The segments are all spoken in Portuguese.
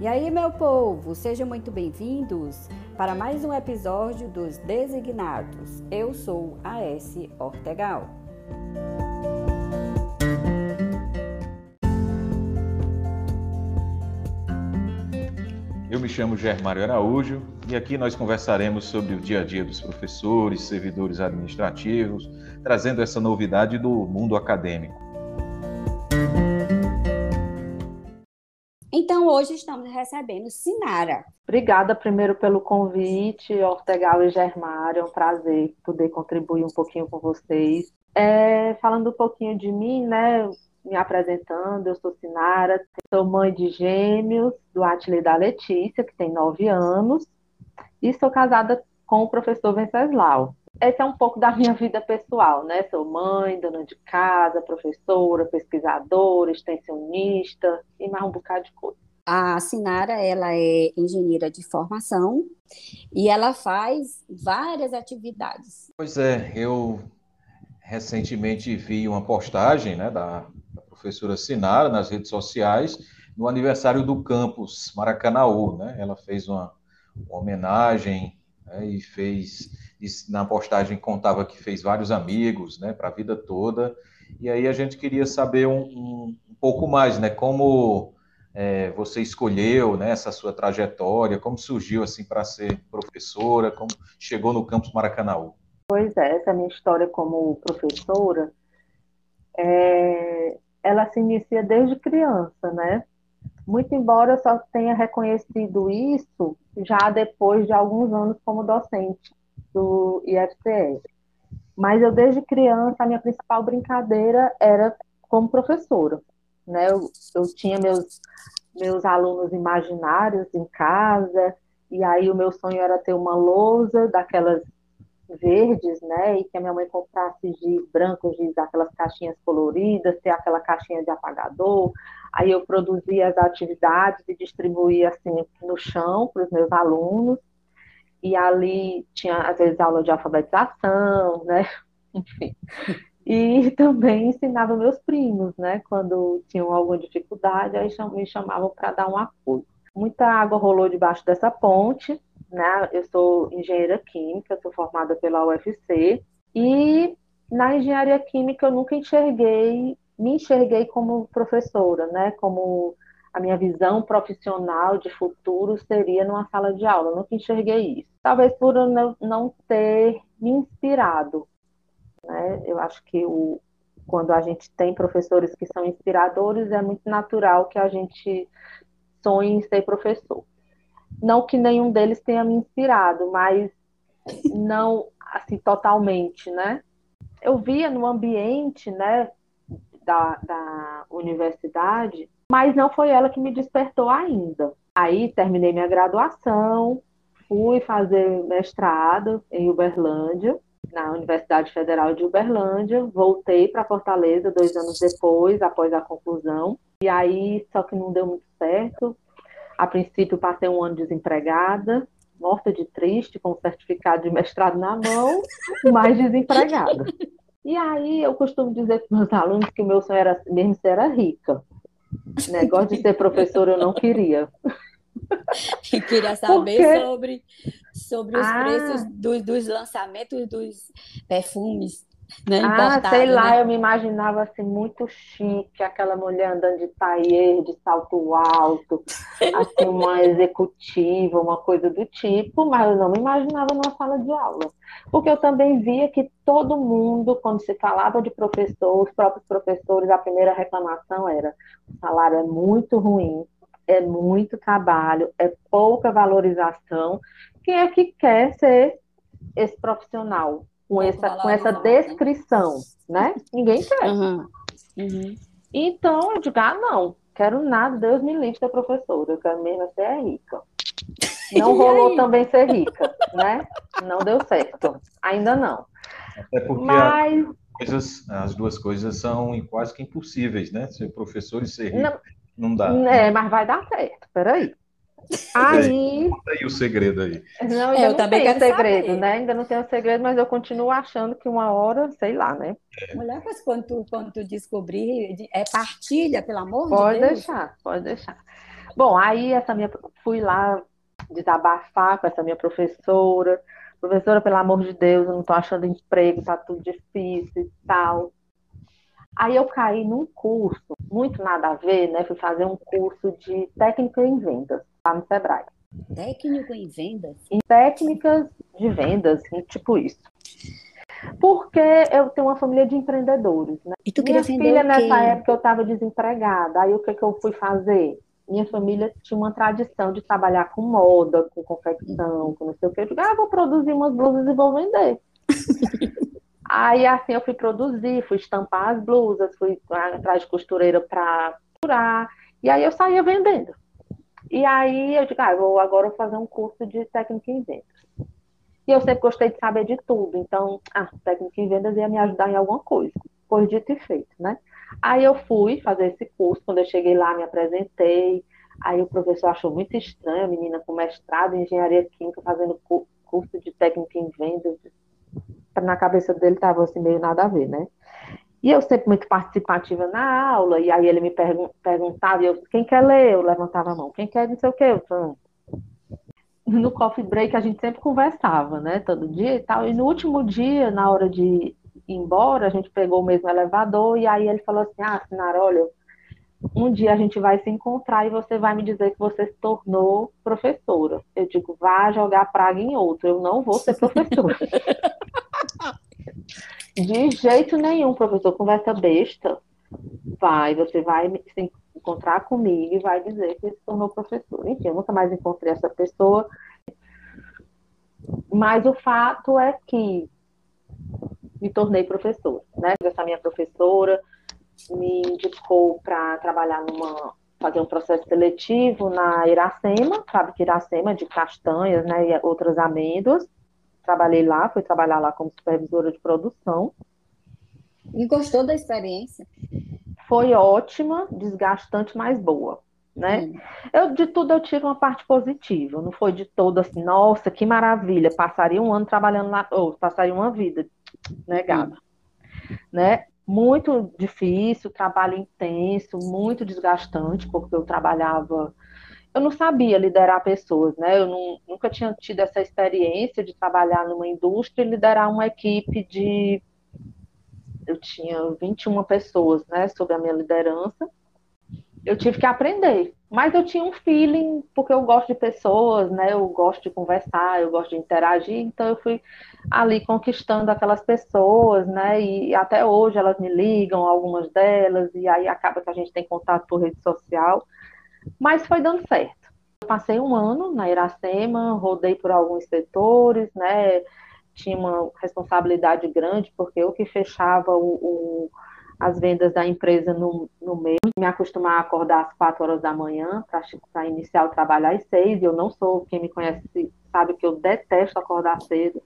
E aí, meu povo, sejam muito bem-vindos para mais um episódio dos Designados. Eu sou a S. Ortegal. Eu me chamo Germário Araújo e aqui nós conversaremos sobre o dia a dia dos professores, servidores administrativos, trazendo essa novidade do mundo acadêmico. Então, hoje estamos recebendo Sinara. Obrigada primeiro pelo convite, Ortegal e Germário. É um prazer poder contribuir um pouquinho com vocês. É, falando um pouquinho de mim, né? Me apresentando, eu sou Sinara, sou mãe de gêmeos do Ateliê da Letícia, que tem nove anos, e sou casada com o professor Venceslau esse é um pouco da minha vida pessoal, né? Sou mãe, dona de casa, professora, pesquisadora, extensionista e mais um bocado de coisa. A Sinara, ela é engenheira de formação e ela faz várias atividades. Pois é, eu recentemente vi uma postagem né, da, da professora Sinara nas redes sociais no aniversário do campus Maracanaú, né? Ela fez uma, uma homenagem né, e fez na postagem contava que fez vários amigos, né, para a vida toda. E aí a gente queria saber um, um, um pouco mais, né, como é, você escolheu, né, essa sua trajetória, como surgiu assim para ser professora, como chegou no campus Maracanaú. Pois é, essa minha história como professora, é, ela se inicia desde criança, né? Muito embora eu só tenha reconhecido isso já depois de alguns anos como docente do IFCE. Mas eu, desde criança, a minha principal brincadeira era como professora. Né? Eu, eu tinha meus, meus alunos imaginários em casa, e aí o meu sonho era ter uma lousa daquelas verdes, né? E que a minha mãe comprasse giz branco, giz aquelas caixinhas coloridas, ter aquela caixinha de apagador. Aí eu produzia as atividades e distribuía assim no chão para os meus alunos e ali tinha, às vezes, aula de alfabetização, né? Enfim. E também ensinava meus primos, né? Quando tinham alguma dificuldade, aí me chamavam para dar um apoio. Muita água rolou debaixo dessa ponte, né? Eu sou engenheira química, sou formada pela UFC, e na engenharia química eu nunca enxerguei, me enxerguei como professora, né? Como a minha visão profissional de futuro seria numa sala de aula. Eu nunca enxerguei isso. Talvez por não ter me inspirado. Né? Eu acho que o, quando a gente tem professores que são inspiradores, é muito natural que a gente sonhe em ser professor. Não que nenhum deles tenha me inspirado, mas não assim totalmente, né? Eu via no ambiente, né, da, da universidade mas não foi ela que me despertou ainda. Aí terminei minha graduação, fui fazer mestrado em Uberlândia, na Universidade Federal de Uberlândia, voltei para Fortaleza dois anos depois, após a conclusão, e aí só que não deu muito certo. A princípio passei um ano desempregada, morta de triste, com o certificado de mestrado na mão, mas desempregada. E aí eu costumo dizer para meus alunos que o meu sonho era mesmo ser rica. Negócio de ser professora eu não queria. E queria saber sobre, sobre os ah. preços do, dos lançamentos dos perfumes. Né, ah, sei lá, né? eu me imaginava assim, muito chique, aquela mulher andando de tailleur, de salto alto, assim, uma executiva, uma coisa do tipo, mas eu não me imaginava numa sala de aula. Porque eu também via que todo mundo, quando se falava de professor, os próprios professores, a primeira reclamação era: o salário é muito ruim, é muito trabalho, é pouca valorização. Quem é que quer ser esse profissional? Com essa, com essa né? descrição, né? Ninguém quer. Uhum. Uhum. Então, eu digo, ah, não, quero nada, Deus me livre da professora, eu quero mesmo ser rica. Não rolou também ser rica, né? Não deu certo, ainda não. É porque Mas... coisas, as duas coisas são quase que impossíveis, né? Ser professor e ser rico, não, não dá. É, mas vai dar certo, peraí. Aí. Conta aí o segredo aí. Não, é, eu não também tenho segredo, saber. né? Ainda não tenho segredo, mas eu continuo achando que uma hora, sei lá, né? É. Mulher, mas quando tu, quando tu descobrir, é partilha, pelo amor pode de Deus. Pode deixar, pode deixar. Bom, aí essa minha fui lá desabafar com essa minha professora. Professora, pelo amor de Deus, eu não estou achando emprego, tá tudo difícil e tal. Aí eu caí num curso, muito nada a ver, né? Fui fazer um curso de técnica em vendas no Sebrae. Técnico em vendas? Em técnicas de vendas, tipo isso. Porque eu tenho uma família de empreendedores, né? E tu Minha filha, nessa época, eu estava desempregada. Aí o que, que eu fui fazer? Minha família tinha uma tradição de trabalhar com moda, com confecção, com não sei o que. Eu digo, ah, vou produzir umas blusas e vou vender. Aí assim eu fui produzir, fui estampar as blusas, fui atrás de costureira para curar, e aí eu saía vendendo. E aí eu digo, ah, vou agora fazer um curso de técnica em vendas. E eu sempre gostei de saber de tudo, então, ah, técnica em vendas ia me ajudar em alguma coisa. Foi dito e feito, né? Aí eu fui fazer esse curso, quando eu cheguei lá, me apresentei, aí o professor achou muito estranho, a menina com mestrado em engenharia química fazendo curso de técnica em vendas na cabeça dele estava assim meio nada a ver, né? E eu sempre muito participativa na aula, e aí ele me pergun perguntava, e eu, quem quer ler? Eu levantava a mão, quem quer não sei o quê? Eu, falei, no coffee break a gente sempre conversava, né, todo dia e tal, e no último dia, na hora de ir embora, a gente pegou o mesmo elevador, e aí ele falou assim, ah, Sinara, olha, um dia a gente vai se encontrar e você vai me dizer que você se tornou professora. Eu digo, vá jogar praga em outro, eu não vou ser professora. De jeito nenhum, professor, conversa besta. Vai, você vai se encontrar comigo e vai dizer que se tornou professor. Enfim, eu nunca mais encontrei essa pessoa. Mas o fato é que me tornei professora, né? Essa minha professora me indicou para trabalhar numa fazer um processo seletivo na Iracema, sabe que Iracema é de castanhas, né, e outras amêndoas trabalhei lá, fui trabalhar lá como supervisora de produção. E gostou da experiência? Foi ótima, desgastante, mas boa. Né? Hum. Eu, de tudo eu tive uma parte positiva, não foi de todo assim, nossa, que maravilha, passaria um ano trabalhando lá, ou passaria uma vida negada. Hum. Né? Muito difícil, trabalho intenso, muito desgastante, porque eu trabalhava eu não sabia liderar pessoas, né? Eu não, nunca tinha tido essa experiência de trabalhar numa indústria e liderar uma equipe de. Eu tinha 21 pessoas, né, sob a minha liderança. Eu tive que aprender, mas eu tinha um feeling, porque eu gosto de pessoas, né? Eu gosto de conversar, eu gosto de interagir, então eu fui ali conquistando aquelas pessoas, né? E até hoje elas me ligam, algumas delas, e aí acaba que a gente tem contato por rede social mas foi dando certo. Passei um ano na Iracema, rodei por alguns setores, né? Tinha uma responsabilidade grande, porque eu que fechava o, o as vendas da empresa no, no meio, me acostumar a acordar às quatro horas da manhã para iniciar o trabalho às seis. Eu não sou, quem me conhece sabe que eu detesto acordar cedo.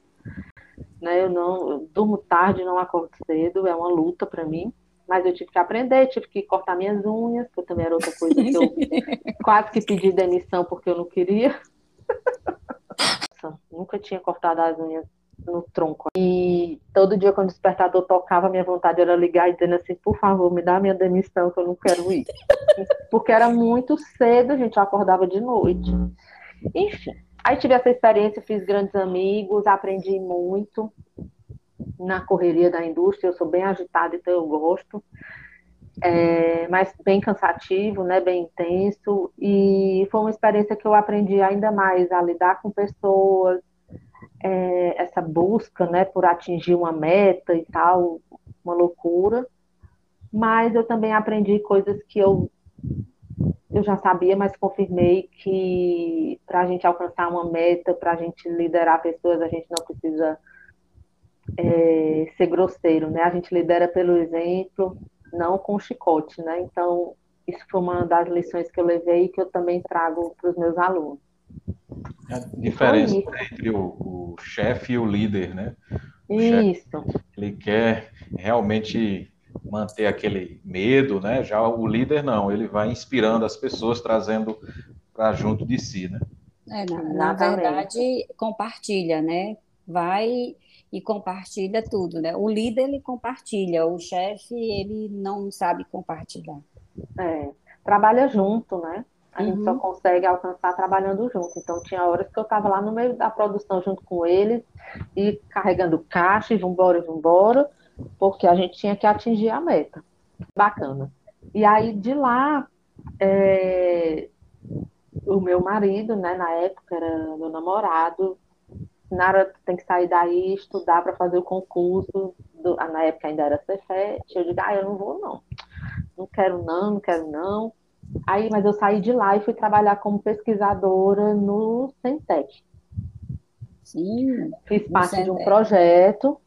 Né? Eu não eu durmo tarde, não acordo cedo, é uma luta para mim mas eu tive que aprender, tive que cortar minhas unhas, que também era outra coisa que eu quase que pedi demissão porque eu não queria. Nunca tinha cortado as unhas no tronco. E todo dia quando o despertador tocava, minha vontade era ligar e dizendo assim, por favor, me dá minha demissão que eu não quero ir. Porque era muito cedo, a gente acordava de noite. Enfim, aí tive essa experiência, fiz grandes amigos, aprendi muito na correria da indústria, eu sou bem agitada, então eu gosto. É, mas bem cansativo, né, bem intenso, e foi uma experiência que eu aprendi ainda mais a lidar com pessoas, é, essa busca, né, por atingir uma meta e tal, uma loucura, mas eu também aprendi coisas que eu, eu já sabia, mas confirmei que para a gente alcançar uma meta, para a gente liderar pessoas, a gente não precisa é, ser grosseiro, né? A gente lidera pelo exemplo, não com chicote, né? Então, isso foi uma das lições que eu levei e que eu também trago para os meus alunos. A diferença então, entre o, o chefe e o líder, né? O isso. Chefe, ele quer realmente manter aquele medo, né? Já o líder não, ele vai inspirando as pessoas, trazendo para junto de si, né? É, na, na verdade, compartilha, né? Vai e compartilha tudo, né? O líder ele compartilha, o chefe ele não sabe compartilhar. É, trabalha junto, né? A uhum. gente só uhum. consegue alcançar trabalhando junto. Então, tinha horas que eu estava lá no meio da produção junto com eles e carregando caixa e vambora, vambora, porque a gente tinha que atingir a meta. Bacana. E aí, de lá, é, o meu marido, né, na época era meu namorado, Nara tem que sair daí, estudar para fazer o concurso, do, na época ainda era Cefet, eu digo, ah, eu não vou não, não quero não, não quero não. Aí, mas eu saí de lá e fui trabalhar como pesquisadora no Centec. Sim. Fiz parte de um projeto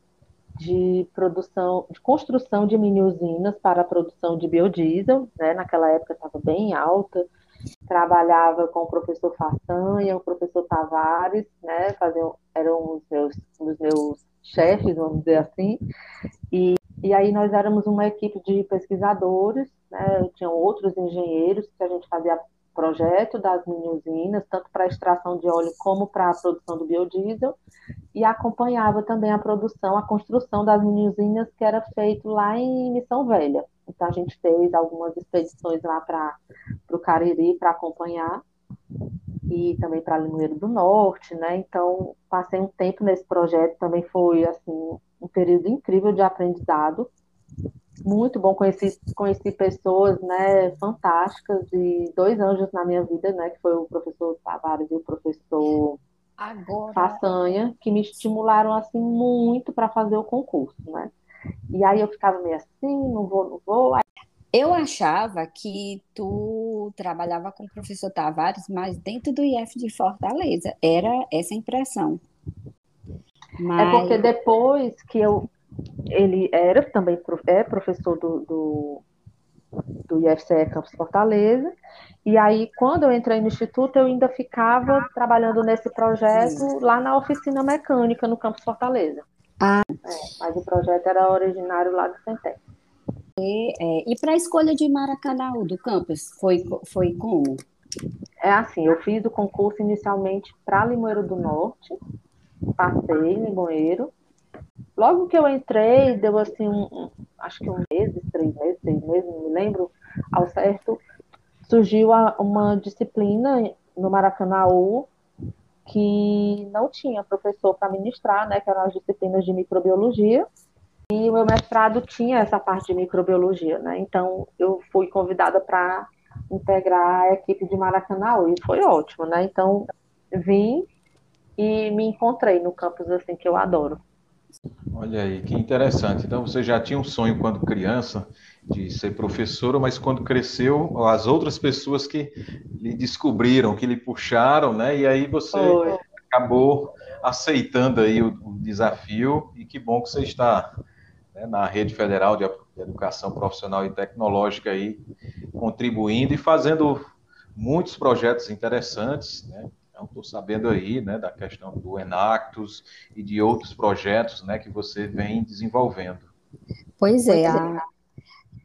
de produção, de construção de mini usinas para a produção de biodiesel, né? Naquela época estava bem alta. Trabalhava com o professor Façanha, o professor Tavares, né? Faziam, eram os meus, os meus chefes, vamos dizer assim. E, e aí nós éramos uma equipe de pesquisadores, né? Tinham outros engenheiros que a gente fazia projeto das mini usinas, tanto para extração de óleo como para a produção do biodiesel, e acompanhava também a produção, a construção das mini usinas que era feito lá em Missão Velha. Então a gente fez algumas expedições lá para o Cariri para acompanhar. E também para Limoeiro do Norte, né? Então passei um tempo nesse projeto, também foi assim um período incrível de aprendizado. Muito bom, conheci, conheci pessoas, né, fantásticas. E dois anjos na minha vida, né, que foi o professor Tavares e o professor Agora... Façanha, que me estimularam, assim, muito para fazer o concurso, né. E aí eu ficava meio assim, não vou, não vou. Eu achava que tu trabalhava com o professor Tavares, mas dentro do IF de Fortaleza. Era essa impressão. Mas... É porque depois que eu ele era também é professor do, do, do IFCE Campus Fortaleza. E aí, quando eu entrei no Instituto, eu ainda ficava trabalhando nesse projeto lá na oficina mecânica no Campus Fortaleza. Ah. É, mas o projeto era originário lá do Centec. E, é, e para a escolha de Maracanã do campus, foi, foi como? É assim, eu fiz o concurso inicialmente para Limoeiro do Norte, passei em Limoeiro, Logo que eu entrei, deu assim, um, acho que um mês, três meses, seis meses, não me lembro ao certo, surgiu a, uma disciplina no Maracanãú que não tinha professor para ministrar, né, que eram as disciplinas de microbiologia, e o meu mestrado tinha essa parte de microbiologia, né, então eu fui convidada para integrar a equipe de Maracanãú, e foi ótimo, né, então vim e me encontrei no campus, assim, que eu adoro. Olha aí, que interessante. Então você já tinha um sonho quando criança de ser professora, mas quando cresceu, as outras pessoas que lhe descobriram, que lhe puxaram, né? E aí você Foi. acabou aceitando aí o, o, desafio e que bom que você está né, na rede federal de educação profissional e tecnológica aí contribuindo e fazendo muitos projetos interessantes, né? Então, estou sabendo aí né, da questão do Enactus e de outros projetos né, que você vem desenvolvendo. Pois é, a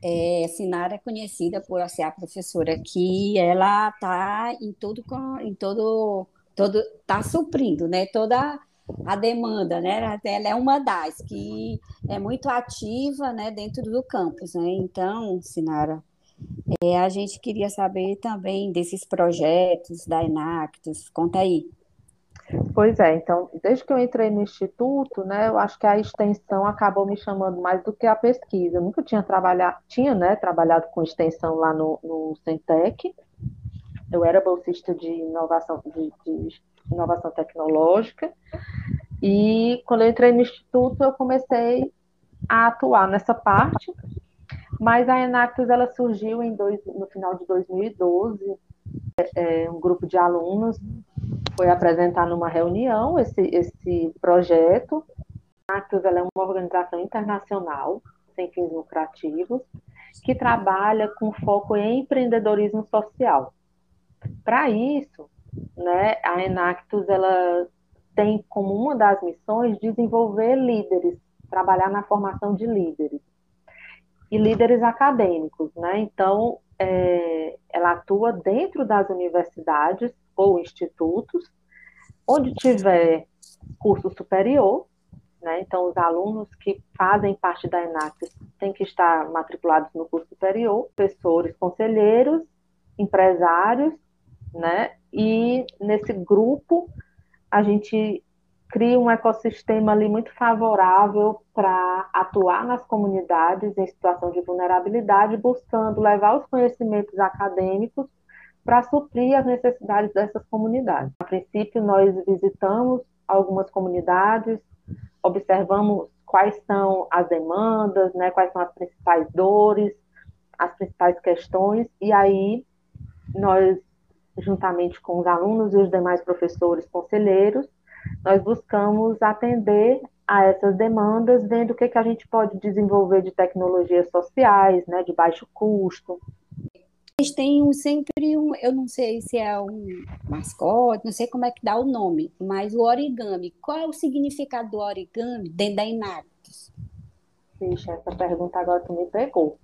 é, Sinara é conhecida por ser a professora que ela está em todo, em todo, todo, está suprindo, né, toda a demanda, né, ela é uma das que é muito ativa, né, dentro do campus, né, então, Sinara, é, a gente queria saber também desses projetos da Enactus. Conta aí. Pois é, então, desde que eu entrei no instituto, né, eu acho que a extensão acabou me chamando mais do que a pesquisa. Eu nunca tinha trabalhado, tinha, né, trabalhado com extensão lá no, no Centec. Eu era bolsista de inovação, de, de inovação tecnológica. E quando eu entrei no instituto, eu comecei a atuar nessa parte mas a Enactus ela surgiu em dois, no final de 2012. É, é, um grupo de alunos foi apresentar numa reunião esse, esse projeto. A Enactus ela é uma organização internacional sem fins lucrativos que trabalha com foco em empreendedorismo social. Para isso, né, a Enactus ela tem como uma das missões desenvolver líderes, trabalhar na formação de líderes e líderes acadêmicos, né? Então, é, ela atua dentro das universidades ou institutos, onde tiver curso superior, né? Então, os alunos que fazem parte da ENAC têm que estar matriculados no curso superior, professores, conselheiros, empresários né? E nesse grupo a gente cria um ecossistema ali muito favorável para atuar nas comunidades em situação de vulnerabilidade, buscando levar os conhecimentos acadêmicos para suprir as necessidades dessas comunidades. A princípio, nós visitamos algumas comunidades, observamos quais são as demandas, né, quais são as principais dores, as principais questões, e aí nós, juntamente com os alunos e os demais professores conselheiros, nós buscamos atender a essas demandas, vendo o que, que a gente pode desenvolver de tecnologias sociais, né, de baixo custo. Eles têm um, sempre um, eu não sei se é um mascote, não sei como é que dá o nome, mas o origami. Qual é o significado do origami dentro da Inactus? Vixe, essa pergunta agora tu me pegou.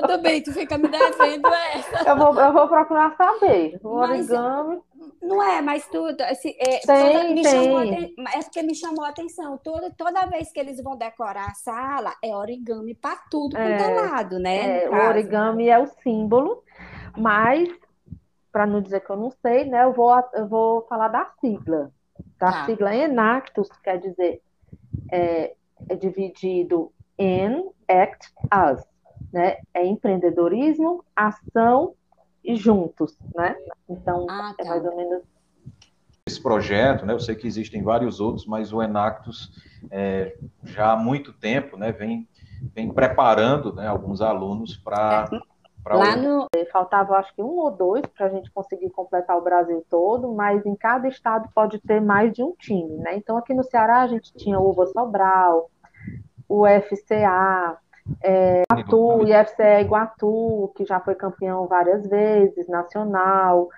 Tudo bem, tu fica me devendo essa. Eu vou, eu vou procurar saber. O mas, origami. Não é, mas tudo. Assim, é, tem, me tem. Chamou, é porque me chamou a atenção. Toda, toda vez que eles vão decorar a sala, é origami para tudo quanto é, é lado, né? É, o origami é o símbolo, mas, para não dizer que eu não sei, né? Eu vou, eu vou falar da sigla. Da tá. sigla Enactus, quer dizer, é, é dividido em act as né? É empreendedorismo, ação e juntos, né? Então, ah, é tá. é mais ou menos esse projeto, né? Eu sei que existem vários outros, mas o Enactus é, já há muito tempo, né? Vem, vem preparando, né? Alguns alunos para é. Lá no... Faltava, acho que um ou dois para a gente conseguir completar o Brasil todo, mas em cada estado pode ter mais de um time, né? Então, aqui no Ceará, a gente tinha o Uva Sobral, o FCA, é, Iguatu, IFCE Iguatu, que já foi campeão várias vezes, nacional,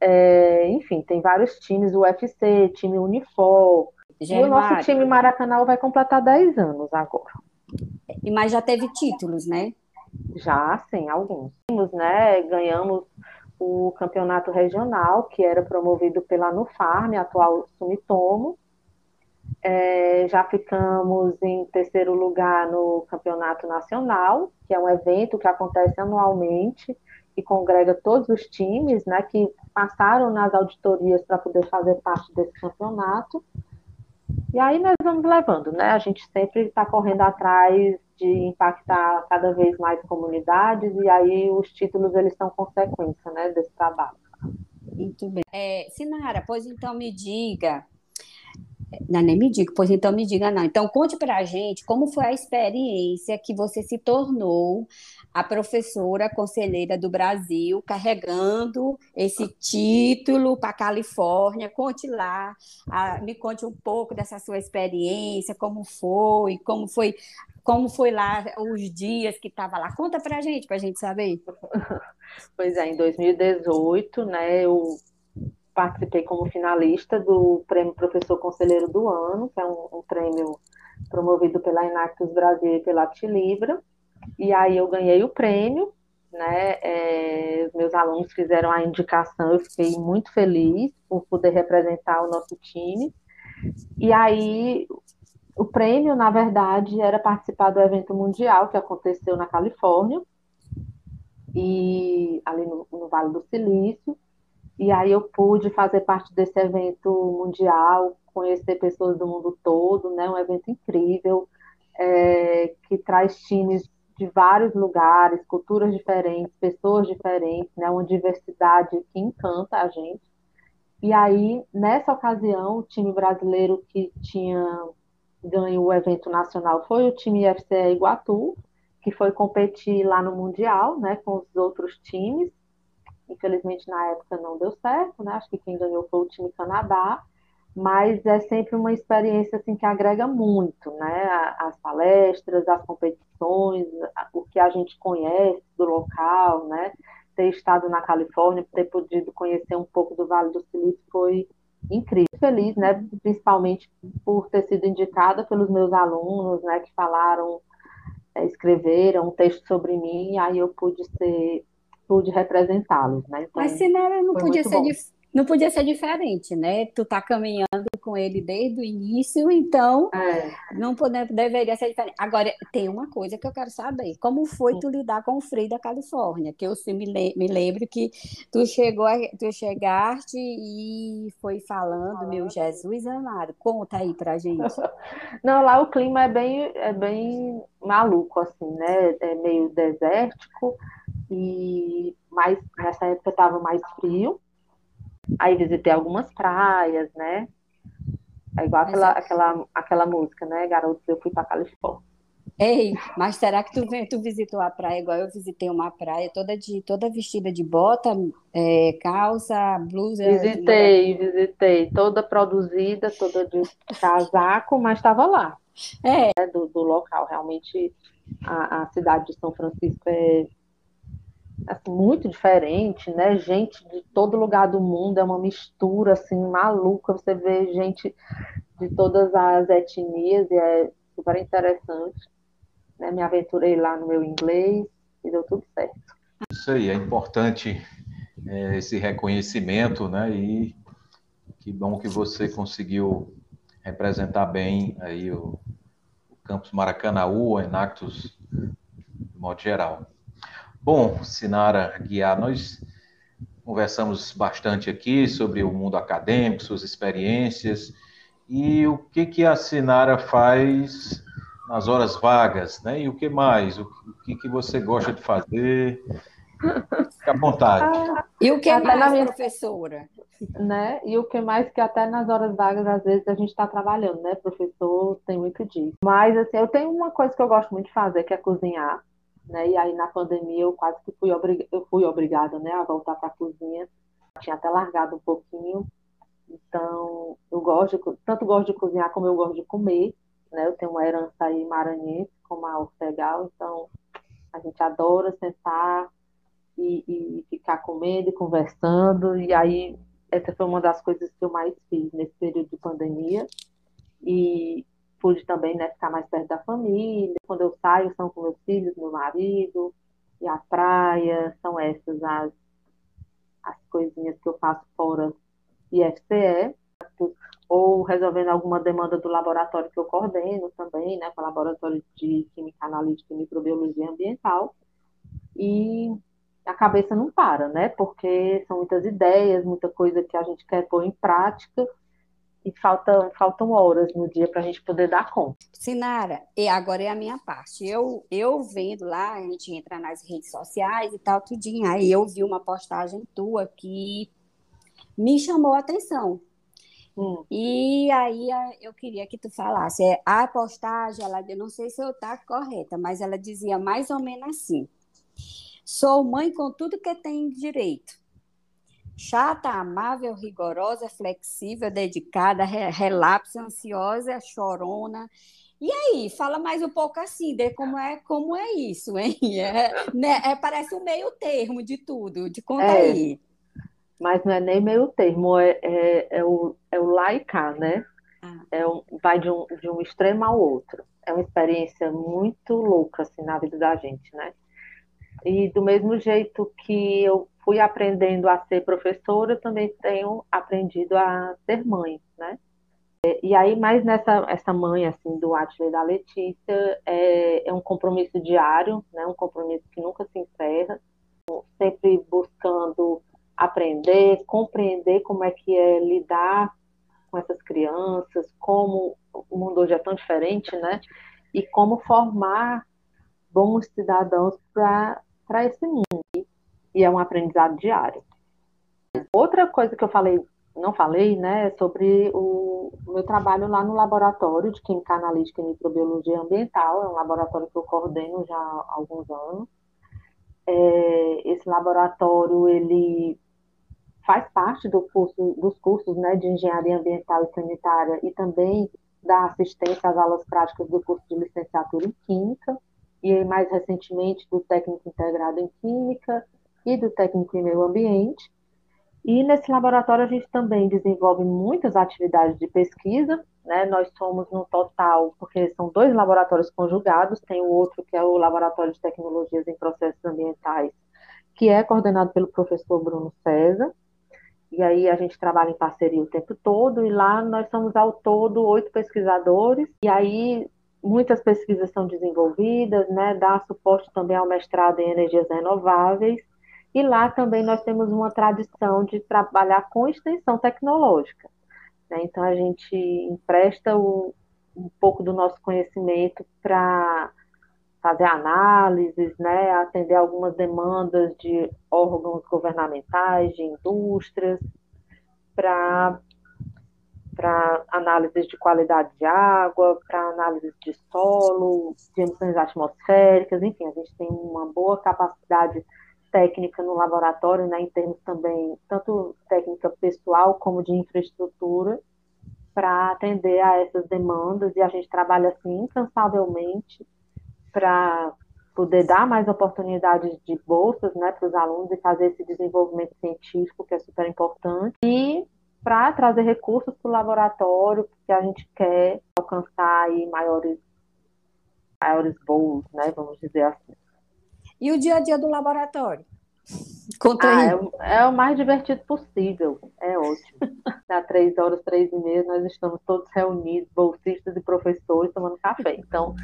é, enfim, tem vários times, o UFC, time Unifor, e o nosso time Maracanã vai completar 10 anos agora. E mas já teve títulos, né? Já, sim, alguns. Né, ganhamos o campeonato regional, que era promovido pela Nufarm, atual Sumitomo, é, já ficamos em terceiro lugar no Campeonato Nacional, que é um evento que acontece anualmente e congrega todos os times né, que passaram nas auditorias para poder fazer parte desse campeonato. E aí nós vamos levando, né? A gente sempre está correndo atrás de impactar cada vez mais comunidades e aí os títulos eles são consequência, né, desse trabalho. Muito bem. É, Sinara, pois então me diga não, nem me diga, pois então me diga não. Então conte para a gente como foi a experiência que você se tornou a professora conselheira do Brasil, carregando esse título para a Califórnia. Conte lá, a, me conte um pouco dessa sua experiência, como foi, como foi, como foi lá os dias que estava lá. Conta para a gente, para a gente saber. Pois é, em 2018, né, eu participei como finalista do Prêmio Professor Conselheiro do Ano, que é um, um prêmio promovido pela Inactus Brasil e pela Tilibra. E aí eu ganhei o prêmio, né? É, meus alunos fizeram a indicação, eu fiquei muito feliz por poder representar o nosso time. E aí o prêmio, na verdade, era participar do evento mundial que aconteceu na Califórnia e ali no, no Vale do Silício. E aí eu pude fazer parte desse evento mundial, conhecer pessoas do mundo todo, né? Um evento incrível é, que traz times de vários lugares, culturas diferentes, pessoas diferentes, né? Uma diversidade que encanta a gente. E aí, nessa ocasião, o time brasileiro que tinha ganho o evento nacional foi o time FCE Iguatu, que foi competir lá no Mundial, né, com os outros times. Infelizmente, na época não deu certo, né? Acho que quem ganhou foi o time Canadá, mas é sempre uma experiência assim que agrega muito, né? As palestras, as competições, o que a gente conhece do local, né? Ter estado na Califórnia, ter podido conhecer um pouco do Vale do Silício foi incrível. Feliz, né? Principalmente por ter sido indicada pelos meus alunos, né? Que falaram, é, escreveram um texto sobre mim, aí eu pude ser pude representá-los. Né? Então, Mas Sinara não podia ser não podia ser diferente, né? Tu tá caminhando com ele desde o início, então é. não pode, deveria ser diferente. Agora, tem uma coisa que eu quero saber: como foi tu lidar com o frio da Califórnia? Que eu me, me lembro que tu chegou, tu chegaste e foi falando, meu Jesus amado. Conta aí pra gente. Não, lá o clima é bem, é bem maluco, assim, né? É meio desértico, e mais nessa época estava mais frio. Aí visitei algumas praias, né? É igual aquela, é... aquela, aquela música, né? Garotos, eu fui para Califórnia. Ei, mas será que tu, tu visitou a praia igual eu visitei uma praia toda de toda vestida de bota, é, calça, blusa? Visitei, de... visitei, toda produzida, toda de casaco, mas estava lá. É. é. Do, do local, realmente a, a cidade de São Francisco é assim, muito diferente, né? Gente de todo lugar do mundo, é uma mistura assim maluca. Você vê gente de todas as etnias e é super interessante. Né? Me aventurei lá no meu inglês e deu tudo certo. Isso aí, é importante é, esse reconhecimento, né? E que bom que você conseguiu representar bem aí o, o campus Maracanaú, o Enactus, de modo geral. Bom, Sinara Guiar, nós conversamos bastante aqui sobre o mundo acadêmico, suas experiências e o que, que a Sinara faz nas horas vagas, né? E o que mais? O que, que você gosta de fazer? Fique à vontade. Ah, e o que até mais, na minha professora? Né? E o que mais que até nas horas vagas, às vezes, a gente está trabalhando, né? Professor tem muito disso. Mas, assim, eu tenho uma coisa que eu gosto muito de fazer, que é cozinhar né? E aí na pandemia eu quase que fui, obrig... eu fui obrigada, né, a voltar para a cozinha. Tinha até largado um pouquinho. Então, eu gosto de... tanto gosto de cozinhar como eu gosto de comer, né? Eu tenho uma herança aí maranhense, como a Ortegal, então a gente adora sentar e, e ficar comendo e conversando. E aí essa foi uma das coisas que eu mais fiz nesse período de pandemia. E pude também né, ficar mais perto da família. Quando eu saio, são com meus filhos, meu marido, e a praia, são essas as, as coisinhas que eu faço fora IFCE, ou resolvendo alguma demanda do laboratório que eu coordeno também, né, com o laboratório de Química Analítica e Microbiologia Ambiental. E a cabeça não para, né, porque são muitas ideias, muita coisa que a gente quer pôr em prática, e falta, faltam horas no dia para a gente poder dar conta. Sinara, e agora é a minha parte. Eu, eu vendo lá, a gente entra nas redes sociais e tal, tudinho. Aí eu vi uma postagem tua que me chamou a atenção. Hum. E aí eu queria que tu falasse. É, a postagem, ela, eu não sei se eu tá correta, mas ela dizia mais ou menos assim: Sou mãe com tudo que tem direito chata, amável, rigorosa, flexível, dedicada, relapse, ansiosa, chorona. E aí, fala mais um pouco assim, de como é, como é isso, hein? É, né, é, parece um meio termo de tudo, de conta é, aí. Mas não é nem meio termo, é, é, é o, é o laicar, né? Ah. É um, vai de um, de um extremo ao outro. É uma experiência muito louca, assim, na vida da gente, né? E do mesmo jeito que eu fui aprendendo a ser professora, também tenho aprendido a ser mãe, né? E aí, mais nessa essa mãe, assim, do Atila e da Letícia, é, é um compromisso diário, né? Um compromisso que nunca se encerra, sempre buscando aprender, compreender como é que é lidar com essas crianças, como o mundo hoje é tão diferente, né? E como formar bons cidadãos para esse mundo e é um aprendizado diário. Outra coisa que eu falei, não falei, né, é sobre o, o meu trabalho lá no laboratório de Química Analítica e Microbiologia Ambiental, é um laboratório que eu coordeno já há alguns anos. É, esse laboratório, ele faz parte do curso, dos cursos né, de Engenharia Ambiental e Sanitária e também da assistência às aulas práticas do curso de licenciatura em Química, e mais recentemente do técnico integrado em Química e do técnico em meio ambiente. E nesse laboratório a gente também desenvolve muitas atividades de pesquisa, né? Nós somos no total, porque são dois laboratórios conjugados, tem o outro que é o Laboratório de Tecnologias em Processos Ambientais, que é coordenado pelo professor Bruno César, e aí a gente trabalha em parceria o tempo todo, e lá nós somos ao todo oito pesquisadores, e aí muitas pesquisas são desenvolvidas, né, dá suporte também ao mestrado em energias renováveis, e lá também nós temos uma tradição de trabalhar com extensão tecnológica. Né? Então a gente empresta o, um pouco do nosso conhecimento para fazer análises, né, atender algumas demandas de órgãos governamentais, de indústrias, para para análises de qualidade de água, para análises de solo, de emissões atmosféricas, enfim, a gente tem uma boa capacidade técnica no laboratório, né, em termos também, tanto técnica pessoal como de infraestrutura, para atender a essas demandas, e a gente trabalha assim incansavelmente para poder dar mais oportunidades de bolsas né, para os alunos e fazer esse desenvolvimento científico, que é super importante, e para trazer recursos para o laboratório, porque a gente quer alcançar aí maiores, maiores voos, né, vamos dizer assim. E o dia a dia do laboratório? Conta ah, aí. É, é, o mais divertido possível. É ótimo. Dá três horas, três e meia, nós estamos todos reunidos, bolsistas e professores, tomando café. Então,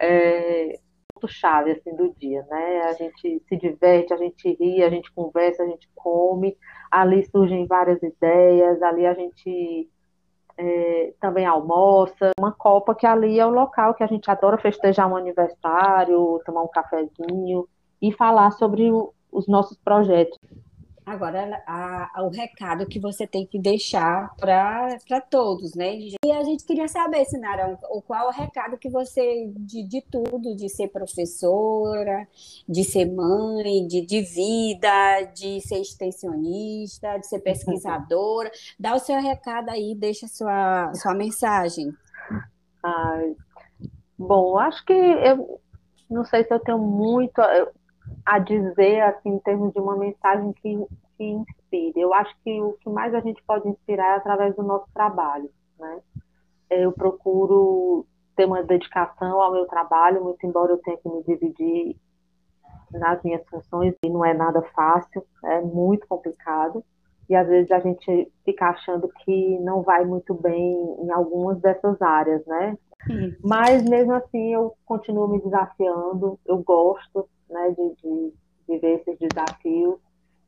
é ponto chave assim do dia, né? A gente se diverte, a gente ri, a gente conversa, a gente come. Ali surgem várias ideias. Ali a gente é, também almoça. Uma copa que ali é o local que a gente adora festejar um aniversário, tomar um cafezinho e falar sobre o, os nossos projetos. Agora, a, a, o recado que você tem que deixar para todos, né? E a gente queria saber, Sinara, o, qual o recado que você, de, de tudo, de ser professora, de ser mãe, de, de vida, de ser extensionista, de ser pesquisadora, dá o seu recado aí, deixa a sua, sua mensagem. Bom, acho que eu não sei se eu tenho muito. Eu, a dizer, assim, em termos de uma mensagem que, que inspire. Eu acho que o que mais a gente pode inspirar é através do nosso trabalho, né? Eu procuro ter uma dedicação ao meu trabalho, muito embora eu tenha que me dividir nas minhas funções, e não é nada fácil, é muito complicado, e às vezes a gente fica achando que não vai muito bem em algumas dessas áreas, né? Mas mesmo assim eu continuo me desafiando, eu gosto, né, de, de, de ver esses desafios.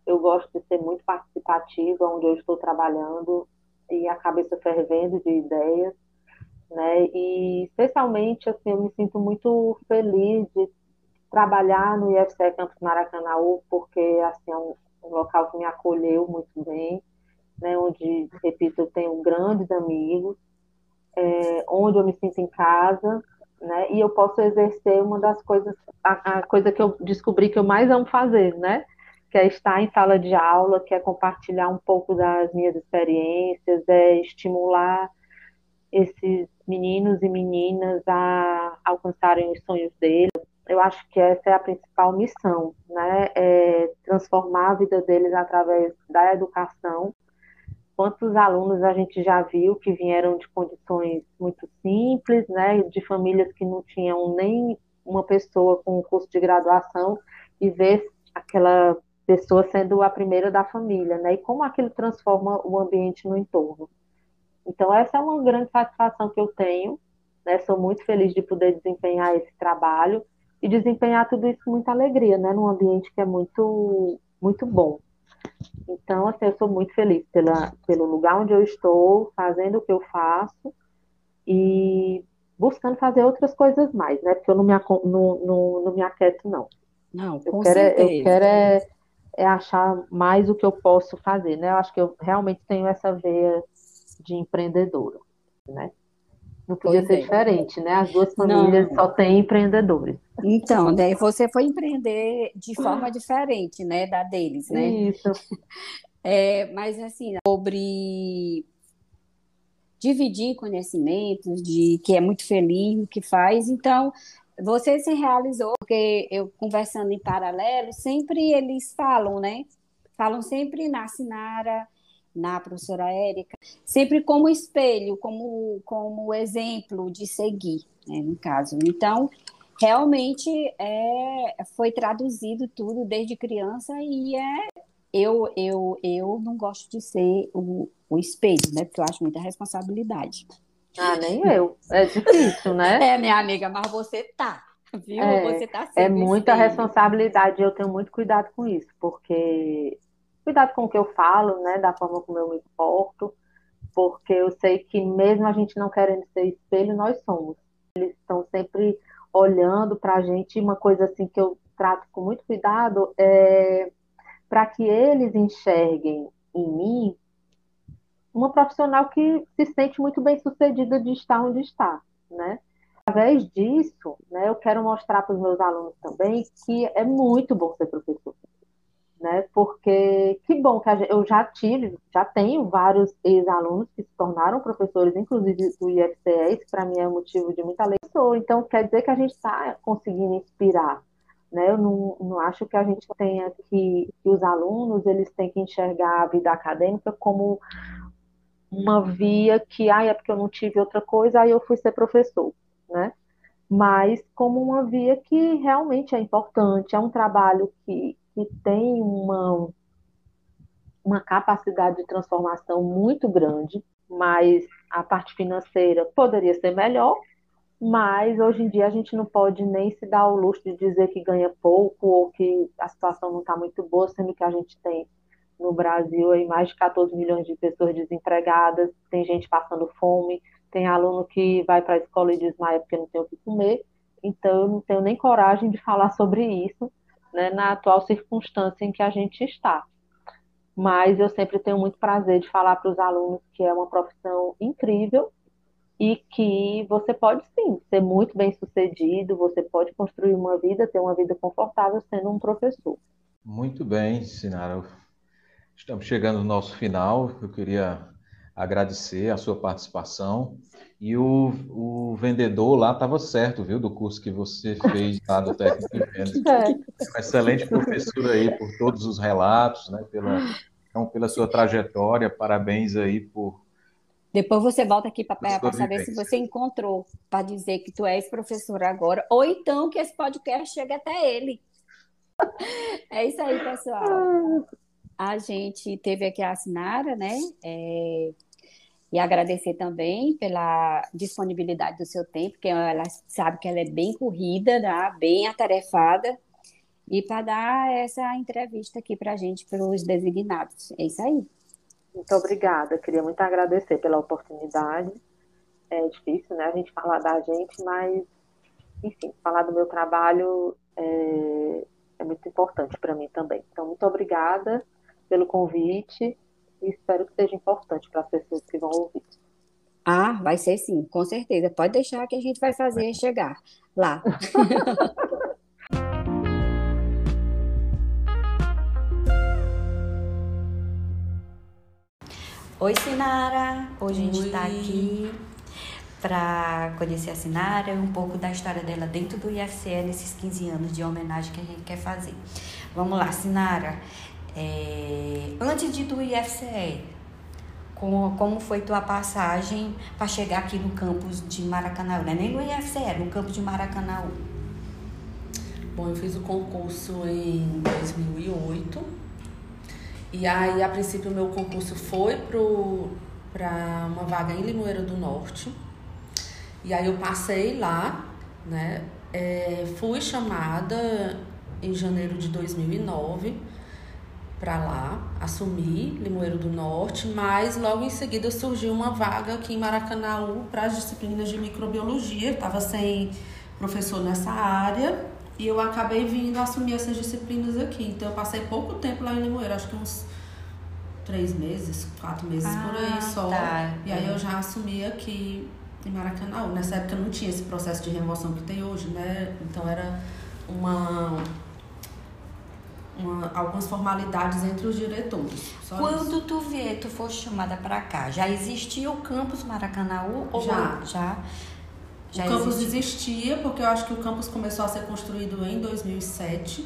Eu gosto de ser muito participativa onde eu estou trabalhando e a cabeça fervendo de ideias, né? E especialmente assim, eu me sinto muito feliz de trabalhar no IFCE Campus Maracanaú, porque assim é um, um local que me acolheu muito bem, né? Onde, repito, eu tenho grandes amigos, é, onde eu me sinto em casa, né? E eu posso exercer uma das coisas, a, a, coisa que eu descobri que eu mais amo fazer, né? Que é estar em sala de aula, que é compartilhar um pouco das minhas experiências, é estimular esses meninos e meninas a alcançarem os sonhos deles. Eu acho que essa é a principal missão, né? É transformar a vida deles através da educação Quantos alunos a gente já viu que vieram de condições muito simples, né, de famílias que não tinham nem uma pessoa com um curso de graduação e ver aquela pessoa sendo a primeira da família, né, e como aquilo transforma o ambiente no entorno. Então, essa é uma grande satisfação que eu tenho, né, sou muito feliz de poder desempenhar esse trabalho e desempenhar tudo isso com muita alegria, né, num ambiente que é muito, muito bom. Então, assim, eu sou muito feliz pela, pelo lugar onde eu estou, fazendo o que eu faço e buscando fazer outras coisas mais, né? Porque eu não me, não, não, não me aquieto, não. Não, com eu quero, certeza. É, eu quero é, é achar mais o que eu posso fazer, né? Eu acho que eu realmente tenho essa veia de empreendedora, né? Não podia pois ser é. diferente, né? As duas famílias não. só têm empreendedores. Então, daí você foi empreender de forma diferente, né, da deles, né? Isso. É, mas assim, sobre dividir conhecimentos, de que é muito feliz no que faz, então você se realizou, porque eu conversando em paralelo, sempre eles falam, né? Falam sempre na Sinara, na professora Érica, sempre como espelho, como, como exemplo de seguir, né, no caso. Então, realmente é, foi traduzido tudo desde criança e é eu, eu, eu não gosto de ser o, o espelho, né? Porque eu acho muita responsabilidade. Ah, nem eu. É difícil, né? É, minha amiga, mas você tá, viu? É, você tá é sendo muita espelho. responsabilidade. Eu tenho muito cuidado com isso, porque cuidado com o que eu falo, né? Da forma como eu me porto, porque eu sei que mesmo a gente não querendo ser espelho, nós somos. Eles estão sempre olhando para a gente. Uma coisa assim que eu trato com muito cuidado é para que eles enxerguem em mim uma profissional que se sente muito bem sucedida de estar onde está, né? Através disso, né, eu quero mostrar para os meus alunos também que é muito bom ser professor, né? Porque que bom que gente, eu já tive, já tenho vários ex-alunos que se tornaram professores, inclusive do IFCE, que para mim é motivo de muita alegria. Então, quer dizer que a gente está conseguindo inspirar, né? Eu não, não acho que a gente tenha que, que os alunos eles têm que enxergar a vida acadêmica como uma via que, ah, é porque eu não tive outra coisa, aí eu fui ser professor, né? Mas como uma via que realmente é importante, é um trabalho que, que tem uma, uma capacidade de transformação muito grande, mas a parte financeira poderia ser melhor, mas hoje em dia a gente não pode nem se dar o luxo de dizer que ganha pouco ou que a situação não está muito boa, sendo que a gente tem no Brasil aí mais de 14 milhões de pessoas desempregadas, tem gente passando fome, tem aluno que vai para a escola e desmaia porque não tem o que comer, então eu não tenho nem coragem de falar sobre isso, né, na atual circunstância em que a gente está. Mas eu sempre tenho muito prazer de falar para os alunos que é uma profissão incrível e que você pode sim ser muito bem sucedido, você pode construir uma vida, ter uma vida confortável sendo um professor. Muito bem, Sinara. Estamos chegando no nosso final. Eu queria agradecer a sua participação. E o, o vendedor lá estava certo, viu, do curso que você fez lá do técnico em vendas. É. Uma excelente professora aí por todos os relatos, né, pela, então, pela sua trajetória. Parabéns aí por depois você volta aqui para saber se você encontrou, para dizer que tu és professor agora, ou então que esse podcast chegue até ele. É isso aí, pessoal. A gente teve aqui a Sinara, né? É, e agradecer também pela disponibilidade do seu tempo, porque ela sabe que ela é bem corrida, né? bem atarefada, e para dar essa entrevista aqui para a gente, para os designados. É isso aí. Muito obrigada. Queria muito agradecer pela oportunidade. É difícil, né, a gente falar da gente, mas, enfim, falar do meu trabalho é, é muito importante para mim também. Então, muito obrigada pelo convite e espero que seja importante para as pessoas que vão ouvir. Ah, vai ser sim, com certeza. Pode deixar que a gente vai fazer chegar lá. Oi, Sinara! Hoje a gente está aqui para conhecer a Sinara e um pouco da história dela dentro do IFCE nesses 15 anos de homenagem que a gente quer fazer. Vamos lá, Sinara. É... Antes de do IFCE, como, como foi tua passagem para chegar aqui no campus de Maracanã? Não é nem no IFCE, no campus de Maracanã. Bom, eu fiz o concurso em 2008 e aí, a princípio, o meu concurso foi para uma vaga em Limoeiro do Norte. E aí eu passei lá, né? É, fui chamada em janeiro de 2009 para lá, assumi Limoeiro do Norte, mas logo em seguida surgiu uma vaga aqui em Maracanaú para as disciplinas de microbiologia. Estava sem professor nessa área e eu acabei vindo assumir essas disciplinas aqui. Então eu passei pouco tempo lá em Limoeiro, acho que uns três meses, quatro meses ah, por aí ah, só. Tá. E aí eu já assumi aqui em Maracanã. Nessa época não tinha esse processo de remoção que tem hoje, né? Então era uma, uma algumas formalidades entre os diretores. Quando isso. tu vier, tu foste chamada para cá, já existia o campus Maracanãú? Ou já. Já. Já o campus existia, porque eu acho que o campus começou a ser construído em 2007,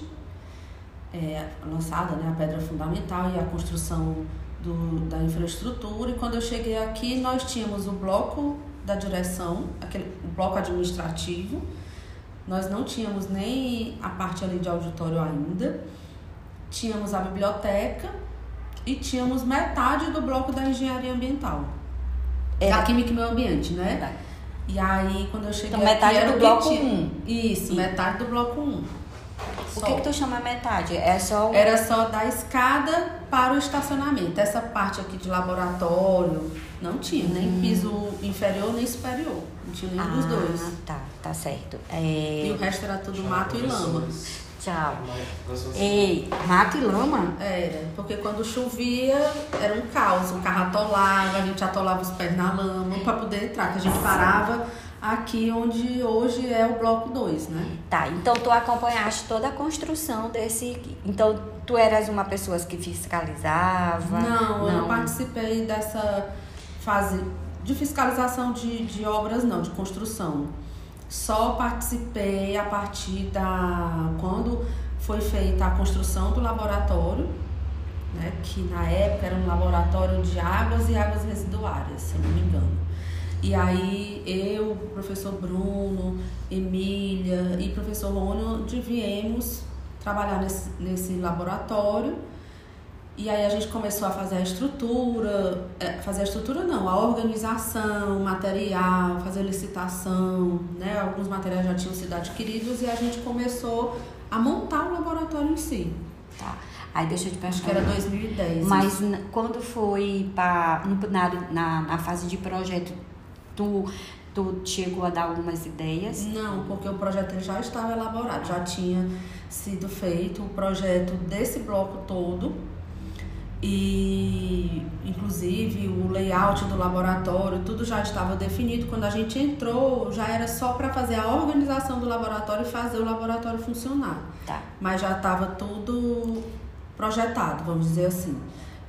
é, lançada né, a pedra fundamental e a construção do, da infraestrutura. E quando eu cheguei aqui, nós tínhamos o bloco da direção, aquele o bloco administrativo, nós não tínhamos nem a parte ali de auditório ainda. Tínhamos a biblioteca e tínhamos metade do bloco da engenharia ambiental. Era- Da química e meio ambiente, né? E aí, quando eu cheguei Então, metade aqui, era do bloco tinha. um. Isso, E- metade do bloco 1. O que, que tu chama metade? É só o- Era só da escada para o estacionamento. Essa parte aqui de laboratório não tinha, nem piso inferior nem superior. Não tinha nenhum dos dois. Ah, tá, tá certo. E É... o resto era tudo mato e lama. Tchau. Ei, mato e lama? Era, porque quando chovia era um caos, o carro atolava, a gente atolava os pés na lama para poder entrar, que a gente parava aqui onde hoje é o bloco 2, né? Tá, então tu acompanhaste toda a construção desse. Então tu eras uma pessoa que fiscalizava? Não, eu não participei dessa fase de fiscalização de, de obras, não, de construção. Só participei a partir da. quando foi feita a construção do laboratório, né, que na época era um laboratório de águas e águas residuárias, se não me engano. E aí eu, professor Bruno, Emília e professor Rônio viemos trabalhar nesse, nesse laboratório. E aí a gente começou a fazer a estrutura, é, fazer a estrutura não, a organização, material, fazer licitação, né? Alguns materiais já tinham sido adquiridos e a gente começou a montar o laboratório em si. Tá. Aí deixa eu te Acho perguntar. que era 2010. Mas n- quando foi pra, na, na, na fase de projeto, tu, tu chegou a dar algumas ideias? Não, porque o projeto já estava elaborado, já tinha sido feito o projeto desse bloco todo e inclusive o layout do laboratório, tudo já estava definido. Quando a gente entrou, já era só para fazer a organização do laboratório e fazer o laboratório funcionar. Tá. Mas já estava tudo projetado, vamos dizer assim.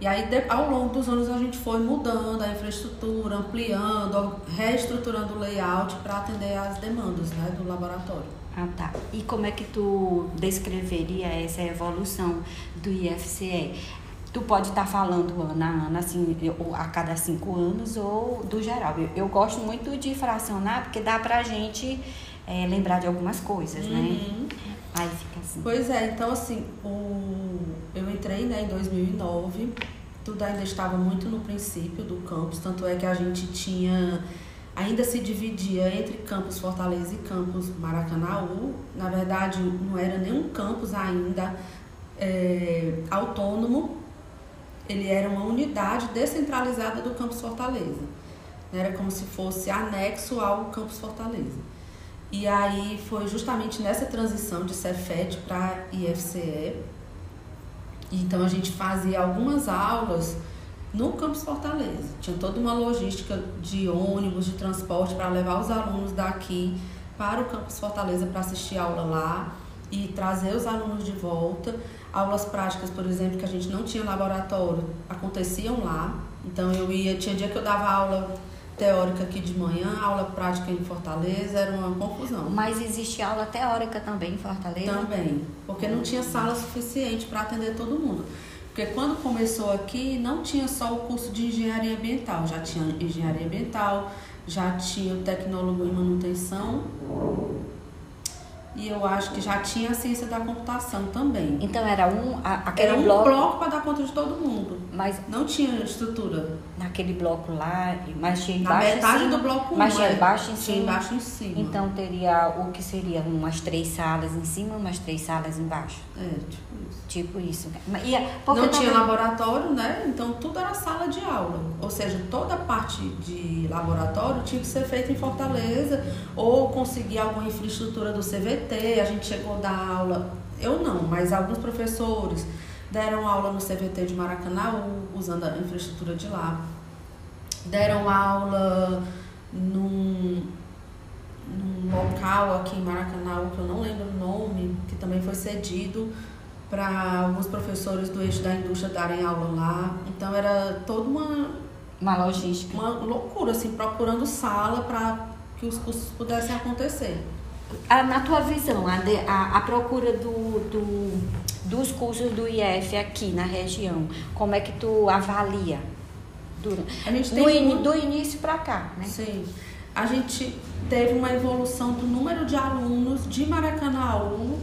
E aí, ao longo dos anos, a gente foi mudando a infraestrutura, ampliando, reestruturando o layout para atender às demandas né, do laboratório. Ah, tá. E como é que tu descreveria essa evolução do IFCE? Tu pode estar falando ano a ano, assim, ou a cada cinco anos, ou do geral. Eu, eu gosto muito de fracionar, porque dá pra gente eh, lembrar de algumas coisas, né? Uhum. Aí fica assim. Pois é, então assim, o... eu entrei né, em 2009, tudo ainda estava muito no princípio do campus, tanto é que a gente tinha, ainda se dividia entre campus Fortaleza e campus Maracanaú. Na verdade, não era nenhum campus ainda é, autônomo, ele era uma unidade descentralizada do campus Fortaleza. Era como se fosse anexo ao campus Fortaleza. E aí foi justamente nessa transição de Cefet para IFCE. Então a gente fazia algumas aulas no campus Fortaleza. Tinha toda uma logística de ônibus, de transporte para levar os alunos daqui para o campus Fortaleza para assistir aula lá e trazer os alunos de volta. Aulas práticas, por exemplo, que a gente não tinha laboratório, aconteciam lá. Então eu ia, tinha dia que eu dava aula teórica aqui de manhã, aula prática em Fortaleza, era uma confusão. Mas existe aula teórica também em Fortaleza? Também, porque não tinha sala suficiente para atender todo mundo. Porque quando começou aqui, não tinha só o curso de engenharia ambiental, já tinha engenharia ambiental, já tinha o tecnólogo em manutenção e eu acho que já tinha a ciência da computação também. Então era um, a- aquele Era um bloco, bloco para dar conta de todo mundo. mas Não tinha estrutura. Naquele bloco lá, mas tinha Na embaixo em metade cima, do bloco 1. mas tinha embaixo em Tinha cima. embaixo em cima. Então teria o que seria umas três salas em cima, umas três salas embaixo. É, tipo isso. Tipo isso. E, é- porque não tinha também- laboratório, né? Então tudo era sala de aula. Ou seja, toda a parte de laboratório tinha que ser feita em Fortaleza ou conseguir alguma infraestrutura do CVT. A gente chegou a dar aula, eu não, mas alguns professores deram aula no CVT de Maracanaú, usando a infraestrutura de lá. Deram aula num, num local aqui em Maracanaú, que eu não lembro o nome, que também foi cedido para alguns professores do eixo da indústria darem aula lá. Então era toda uma, Uma logística. uma loucura, assim, procurando sala para que os cursos pudessem acontecer. Ah, na tua visão, a, de- a, a procura do, do- dos cursos do IF aqui na região, como é que tu avalia? Dura- A gente tem Do, ini- muito- do início para cá, né? Sim. A gente teve uma evolução do número de alunos de Maracanaú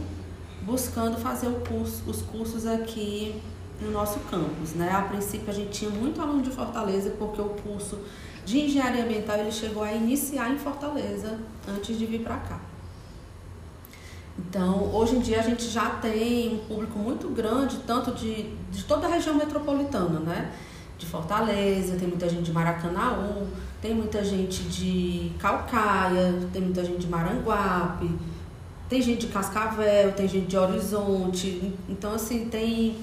buscando fazer curso, os cursos aqui no nosso campus. Né? A princípio a gente tinha muito aluno de Fortaleza, porque o curso de engenharia ambiental ele chegou a iniciar em Fortaleza antes de vir para cá. Então, hoje em dia a gente já tem um público muito grande, tanto de, de toda a região metropolitana, né? De Fortaleza, tem muita gente de Maracanaú, tem muita gente de Calcaia, tem muita gente de Maranguape, tem gente de Cascavel, tem gente de Horizonte. Então, assim, tem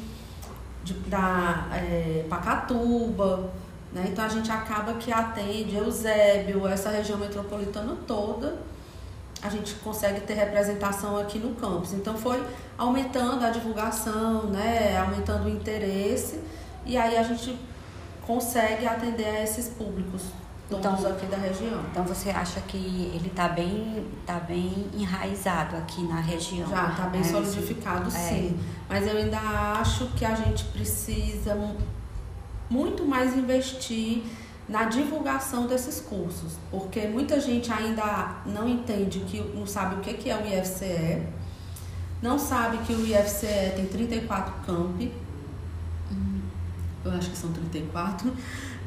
de, da é, Pacatuba, né? Então a gente acaba que atende Eusébio, essa região metropolitana toda a gente consegue ter representação aqui no campus. Então foi aumentando a divulgação, né, aumentando o interesse e aí a gente consegue atender a esses públicos todos então, aqui da região. Então você acha que ele está bem, tá bem enraizado aqui na região? Já está bem é, solidificado, sim. sim. É. Mas eu ainda acho que a gente precisa muito mais investir na divulgação desses cursos, porque muita gente ainda não entende que não sabe o que é o IFCE, não sabe que o IFCE tem 34 campi, eu acho que são 34.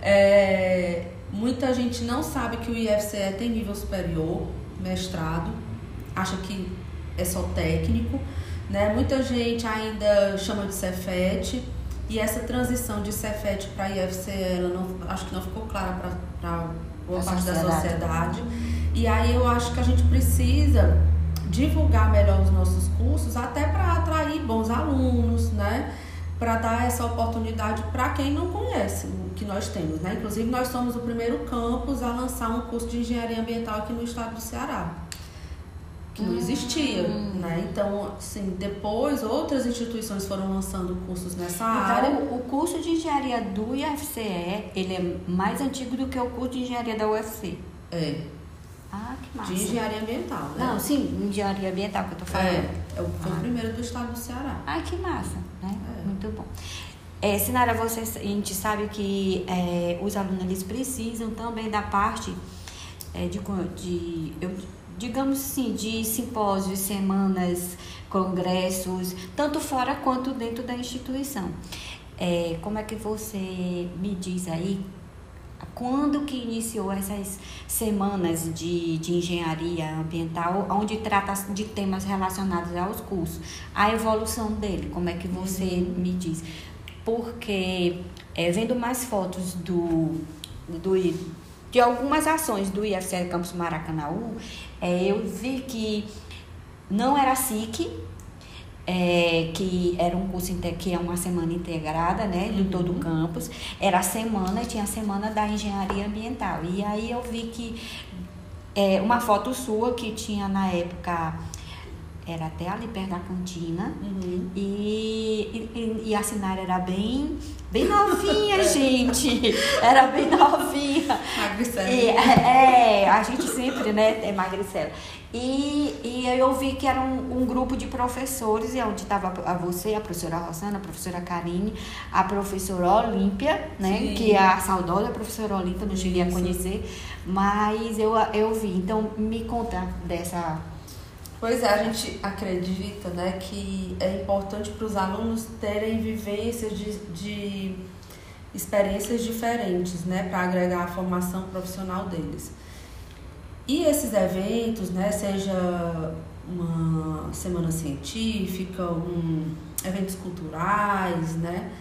É, muita gente não sabe que o IFCE tem nível superior, mestrado, acha que é só técnico, né? Muita gente ainda chama de Cefet e essa transição de Cefet para IFCE, ela não, acho que não ficou clara para boa parte sociedade. da sociedade. E aí eu acho que a gente precisa divulgar melhor os nossos cursos, até para atrair bons alunos, né? Para dar essa oportunidade para quem não conhece o que nós temos, né? Inclusive, nós somos o primeiro campus a lançar um curso de engenharia ambiental aqui no estado do Ceará que não existia, hum. né? Então, assim, depois outras instituições foram lançando cursos nessa então, área. O curso de engenharia do IFCE, ele é mais antigo do que o curso de engenharia da UFC. É. Ah, que massa. De engenharia ambiental, né? Não, sim, engenharia ambiental que eu tô falando. É, é foi ah. o primeiro do estado do Ceará. Ah, que massa, né? É. Muito bom. É, Sinara, você, a gente sabe que é, os alunos eles precisam também da parte é, de, de eu, digamos assim, de simpósios, semanas, congressos, tanto fora quanto dentro da instituição. É, como é que você me diz aí quando que iniciou essas semanas de, de engenharia ambiental, onde trata de temas relacionados aos cursos, a evolução dele, como é que você uhum. me diz? Porque é, vendo mais fotos do, do de algumas ações do IFCE Campus Maracanaú, é, eu vi que não era SIC, é, que era um curso que é uma semana integrada, né, de uhum. todo o campus. Era a semana, tinha a semana da engenharia ambiental. E aí eu vi que é, uma foto sua que tinha na época era até ali perto da cantina. Uhum. e, e, e, a Sinara era bem bem novinha gente. Era bem novinha. Magricela. É, é, a gente sempre né é magricela. E, e eu vi que era um, um grupo de professores e onde estava a você a professora Rosana a professora Karine a professora Olímpia né Sim. que é a saudosa professora Olímpia não cheguei a conhecer mas eu eu vi. Então me conta dessa Pois é, a gente acredita né, que é importante para os alunos terem vivências de, de experiências diferentes né, para agregar a formação profissional deles. E esses eventos, né, seja uma semana científica, um, eventos culturais, né,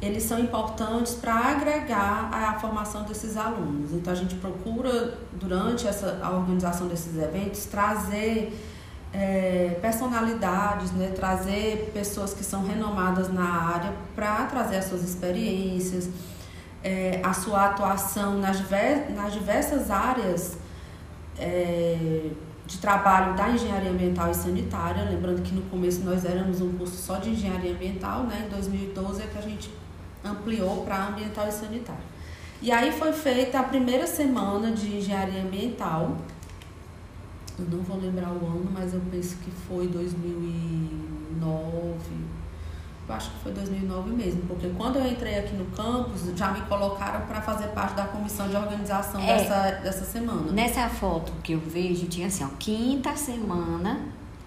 eles são importantes para agregar a formação desses alunos. Então a gente procura, durante essa, a organização desses eventos, trazer é, personalidades, né? trazer pessoas que são renomadas na área para trazer as suas experiências, é, a sua atuação nas, nas diversas áreas é, de trabalho da engenharia ambiental e sanitária. Lembrando que no começo nós éramos um curso só de engenharia ambiental, né? em 2012 é que a gente ampliou para ambiental e sanitária. E aí foi feita a primeira semana de engenharia ambiental eu não vou lembrar o ano, mas eu penso que foi 2009. Eu acho que foi 2009 mesmo, porque quando eu entrei aqui no campus, já me colocaram para fazer parte da comissão de organização é, dessa, dessa semana. Nessa foto que eu vejo, tinha assim, ó, quinta semana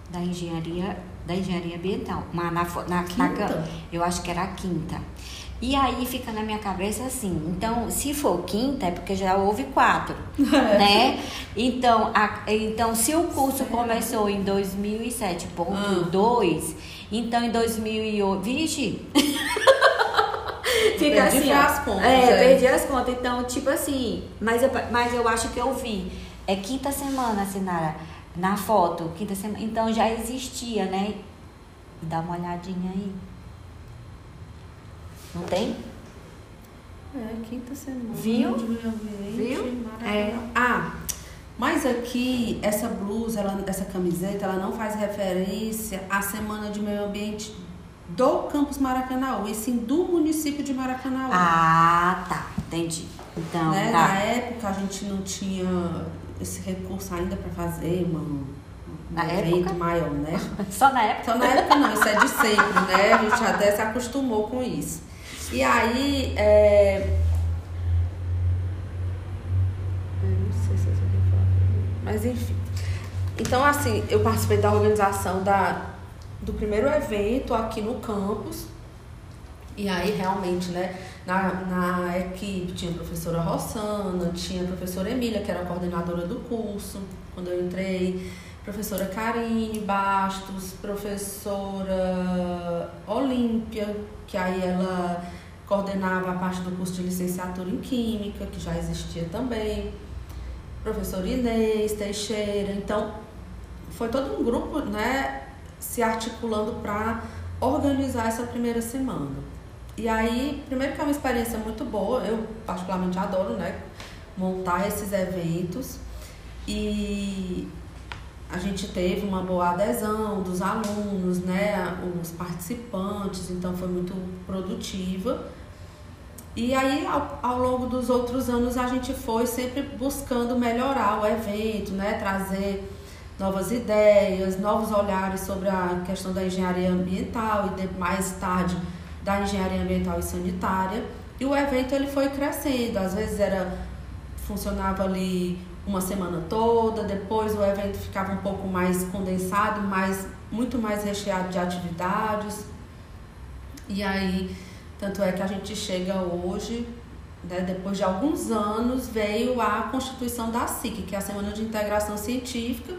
da engenharia da engenharia ambiental. Uma, na, na, na, eu acho que era a quinta. E aí fica na minha cabeça assim, então, se for quinta, é porque já houve quatro, né? Então, a, então, se o curso começou em 2007.2, ah. então em 2008, vixe... Fica perdi assim, as contas. É, é, perdi as contas. Então, tipo assim, mas eu, mas eu acho que eu vi. É quinta semana, Sinara, na foto, quinta semana. Então já existia, né? Dá uma olhadinha aí. Não tem? É, quinta semana. Viu? Viu? É. Ah, mas aqui, essa blusa, ela, essa camiseta, ela não faz referência à Semana de Meio Ambiente do Campus Maracanã, e sim do município de Maracanã. Ah, tá. Entendi. Então, né? tá. Na época, a gente não tinha esse recurso ainda para fazer uma, um na evento época? maior, né? Só na época? Só na época não, isso é de sempre, né? A gente até se acostumou com isso. E aí, é... Não sei se eu falar. Mas enfim. Então, assim, eu participei da organização da, do primeiro evento aqui no campus. E aí, realmente, né? Na, na equipe tinha a professora Rossana, tinha a professora Emília, que era a coordenadora do curso, quando eu entrei professora Karine Bastos, professora Olímpia, que aí ela coordenava a parte do curso de licenciatura em Química, que já existia também, professor Inês Teixeira. Então, foi todo um grupo né, se articulando para organizar essa primeira semana. E aí, primeiro que é uma experiência muito boa, eu particularmente adoro né, montar esses eventos. E a gente teve uma boa adesão dos alunos, né, os participantes, então foi muito produtiva. E aí, ao, ao, longo dos outros anos, a gente foi sempre buscando melhorar o evento, né, trazer novas ideias, novos olhares sobre a questão da engenharia ambiental e de, mais tarde da engenharia ambiental e sanitária. E o evento ele foi crescendo, às vezes era funcionava ali uma semana toda, depois o evento ficava um pouco mais condensado, mais, muito mais recheado de atividades. E aí, tanto é que a gente chega hoje, né, depois de alguns anos, veio a constituição da SIC, que é a Semana de Integração Científica,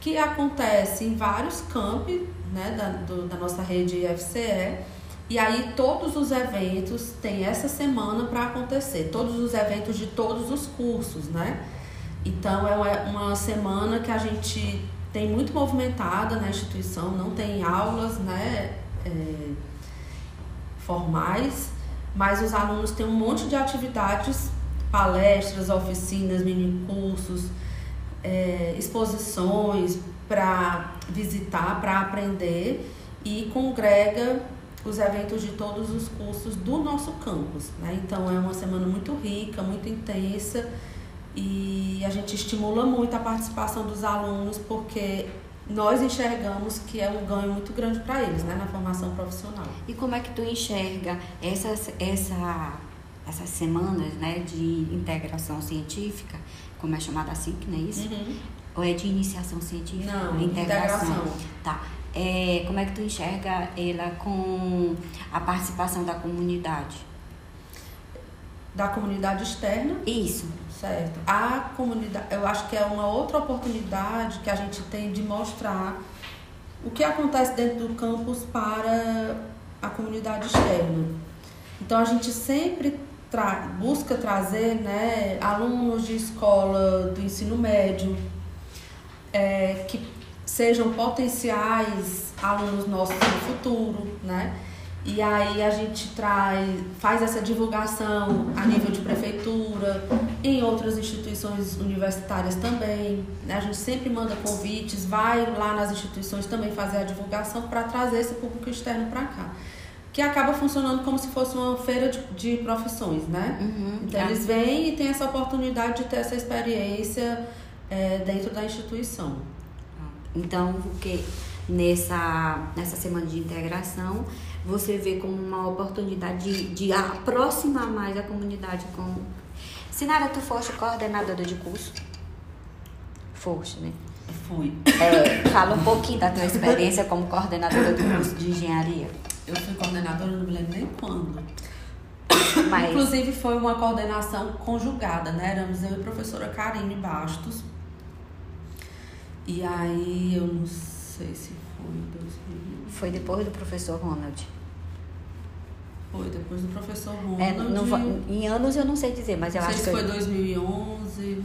que acontece em vários campos né, da, do, da nossa rede FCE. E aí todos os eventos têm essa semana para acontecer, todos os eventos de todos os cursos, né? Então é uma semana que a gente tem muito movimentada na instituição, não tem aulas né, é, formais, mas os alunos têm um monte de atividades, palestras, oficinas, mini cursos, é, exposições para visitar, para aprender e congrega os eventos de todos os cursos do nosso campus. Né? Então é uma semana muito rica, muito intensa e a gente estimula muito a participação dos alunos porque nós enxergamos que é um ganho muito grande para eles, né, na formação profissional. E como é que tu enxerga essas, essa, essas semanas, né, de integração científica, como é chamada a SIC, não é isso? Uhum. Ou é de iniciação científica? Não, integração. integração. Tá. É, como é que tu enxerga ela com a participação da comunidade? Da comunidade externa? Isso certo? A comunidade, eu acho que é uma outra oportunidade que a gente tem de mostrar o que acontece dentro do campus para a comunidade externa. Então a gente sempre tra busca trazer né, alunos de escola do ensino médio é, que sejam potenciais alunos nossos no futuro, né? E aí a gente traz, faz essa divulgação a nível de prefeitura, em outras instituições universitárias também. Né? A gente sempre manda convites, vai lá nas instituições também fazer a divulgação para trazer esse público externo para cá. Que acaba funcionando como se fosse uma feira de, de profissões, né? Uhum, então é. eles vêm e têm essa oportunidade de ter essa experiência é, dentro da instituição. Então, o que nessa, nessa semana de integração você vê como uma oportunidade de, de aproximar mais a comunidade com. Sinara, tu foste coordenadora de curso? Foste, né? Fui. É, fala um pouquinho da tua experiência como coordenadora do curso de engenharia. Eu fui coordenadora, não me lembro nem quando. Mas, Inclusive foi uma coordenação conjugada, né? Éramos eu e a professora Karine Bastos. E aí eu não sei se foi em 2000. Foi depois do professor Ronald. Foi depois do professor Ronald. É, não em anos eu não sei dizer, mas eu não sei acho se que. foi 2011.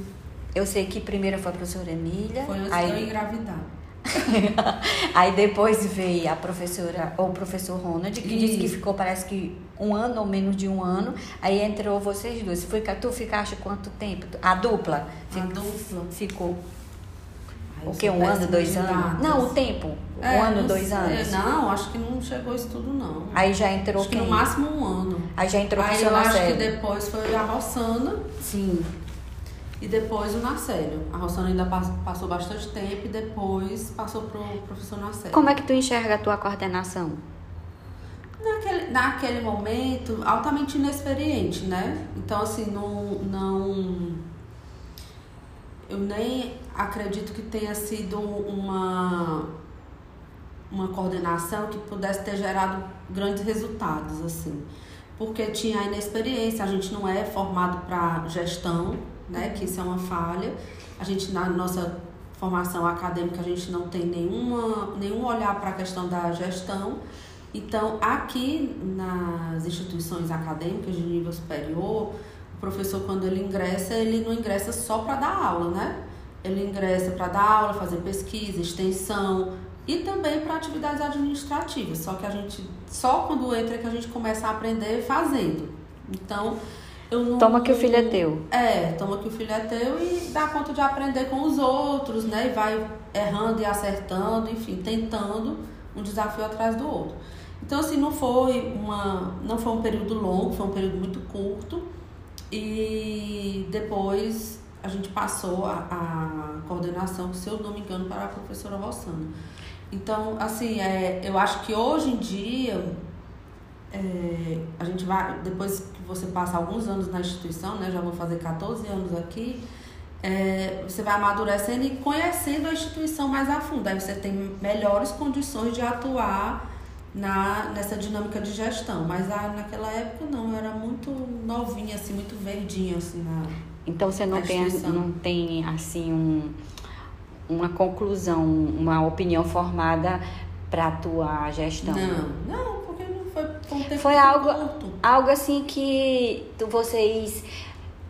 Eu sei que primeiro foi a professora Emília. Foi antes de eu aí, engravidar. aí depois veio a professora, ou o professor Ronald, que disse que ficou, parece que um ano ou menos de um ano. Aí entrou vocês dois. Foi tu ficaste quanto tempo? A dupla? A Fic- dupla. Ficou Ai, o sou Um ano, péssima dois anos? datas. Não, o tempo. É, um ano, dois sei. anos. Não, acho que não chegou isso tudo, não. Aí já entrou acho que quem? no máximo um ano. Aí já entrou o Aí eu acho que depois foi a Rossana Sim. e depois o Narcélio. A Rossana ainda pas- passou bastante tempo e depois passou pro professor Narcélio. Como é que tu enxerga a tua coordenação? Naquele, naquele momento, altamente inexperiente, né? Então, assim, não, não. Eu nem acredito que tenha sido uma, uma coordenação que pudesse ter gerado grandes resultados, assim. Porque tinha a inexperiência, a gente não é formado para gestão, né? Que isso é uma falha. A gente, na nossa formação acadêmica, a gente não tem nenhuma, nenhum olhar para a questão da gestão. Então, aqui nas instituições acadêmicas de nível superior, o professor, quando ele ingressa, ele não ingressa só para dar aula, né? Ele ingressa para dar aula, fazer pesquisa, extensão e também para atividades administrativas. Só que a gente, só quando entra é que a gente começa a aprender fazendo. Então, eu não. Toma que o filho é teu. É, toma que o filho é teu e dá conta de aprender com os outros, né? E vai errando e acertando, enfim, tentando um desafio atrás do outro. Então, assim, não foi uma, não foi um período longo, foi um período muito curto. E depois a gente passou a, a coordenação, se eu não me engano, para a professora Rossana. Então, assim, é, eu acho que hoje em dia é, a gente vai, depois que você passa alguns anos na instituição, né, já vou fazer 14 anos aqui, é, você vai amadurecendo e conhecendo a instituição mais a fundo. Aí você tem melhores condições de atuar na, nessa dinâmica de gestão. Mas a, naquela época não, eu era muito novinha, assim, muito verdinha, assim, na, Então você não tem, não tem assim um, uma conclusão, uma opinião formada para a tua gestão. Não, não, porque não foi, um tempo Foi algo- curto. Algo assim que vocês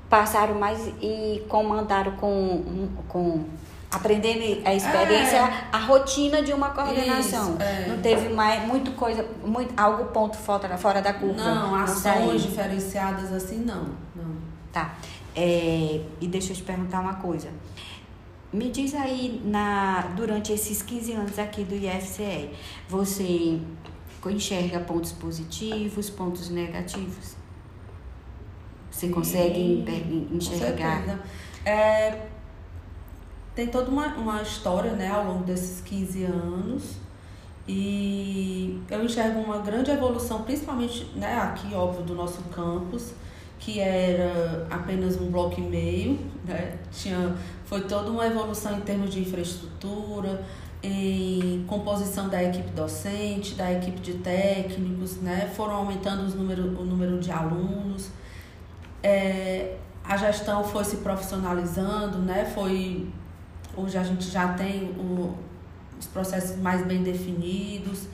passaram mais e comandaram com, com aprendendo a experiência, É. a rotina de uma coordenação. Isso, é. Não teve mais muito coisa, muito, algo ponto fora, fora da curva. Não, ações diferenciadas assim, não. não. Tá. É, e deixa eu te perguntar uma coisa. Me diz aí, na, durante esses 15 anos aqui do IFCE, você enxerga pontos positivos, pontos negativos? Você consegue Sim, enxergar? certeza. É, tem toda uma, uma história né, ao longo desses 15 anos. E eu enxergo uma grande evolução, principalmente né, aqui, óbvio, do nosso campus, que era apenas um bloco e meio. Né? Tinha, foi toda uma evolução em termos de infraestrutura, em composição da equipe docente, da equipe de técnicos, né? foram aumentando os número, o número de alunos. É, a gestão foi se profissionalizando, né? Foi hoje a gente já tem o, os processos mais bem definidos,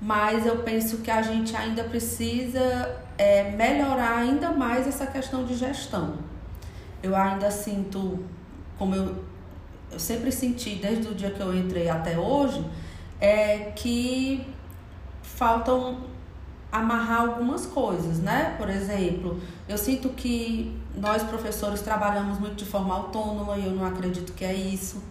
mas eu penso que a gente ainda precisa é, melhorar ainda mais essa questão de gestão. Eu ainda sinto, como eu, eu sempre senti desde o dia que eu entrei até hoje, é que faltam amarrar algumas coisas, né? Por exemplo, eu sinto que nós professores trabalhamos muito de forma autônoma e eu não acredito que é isso,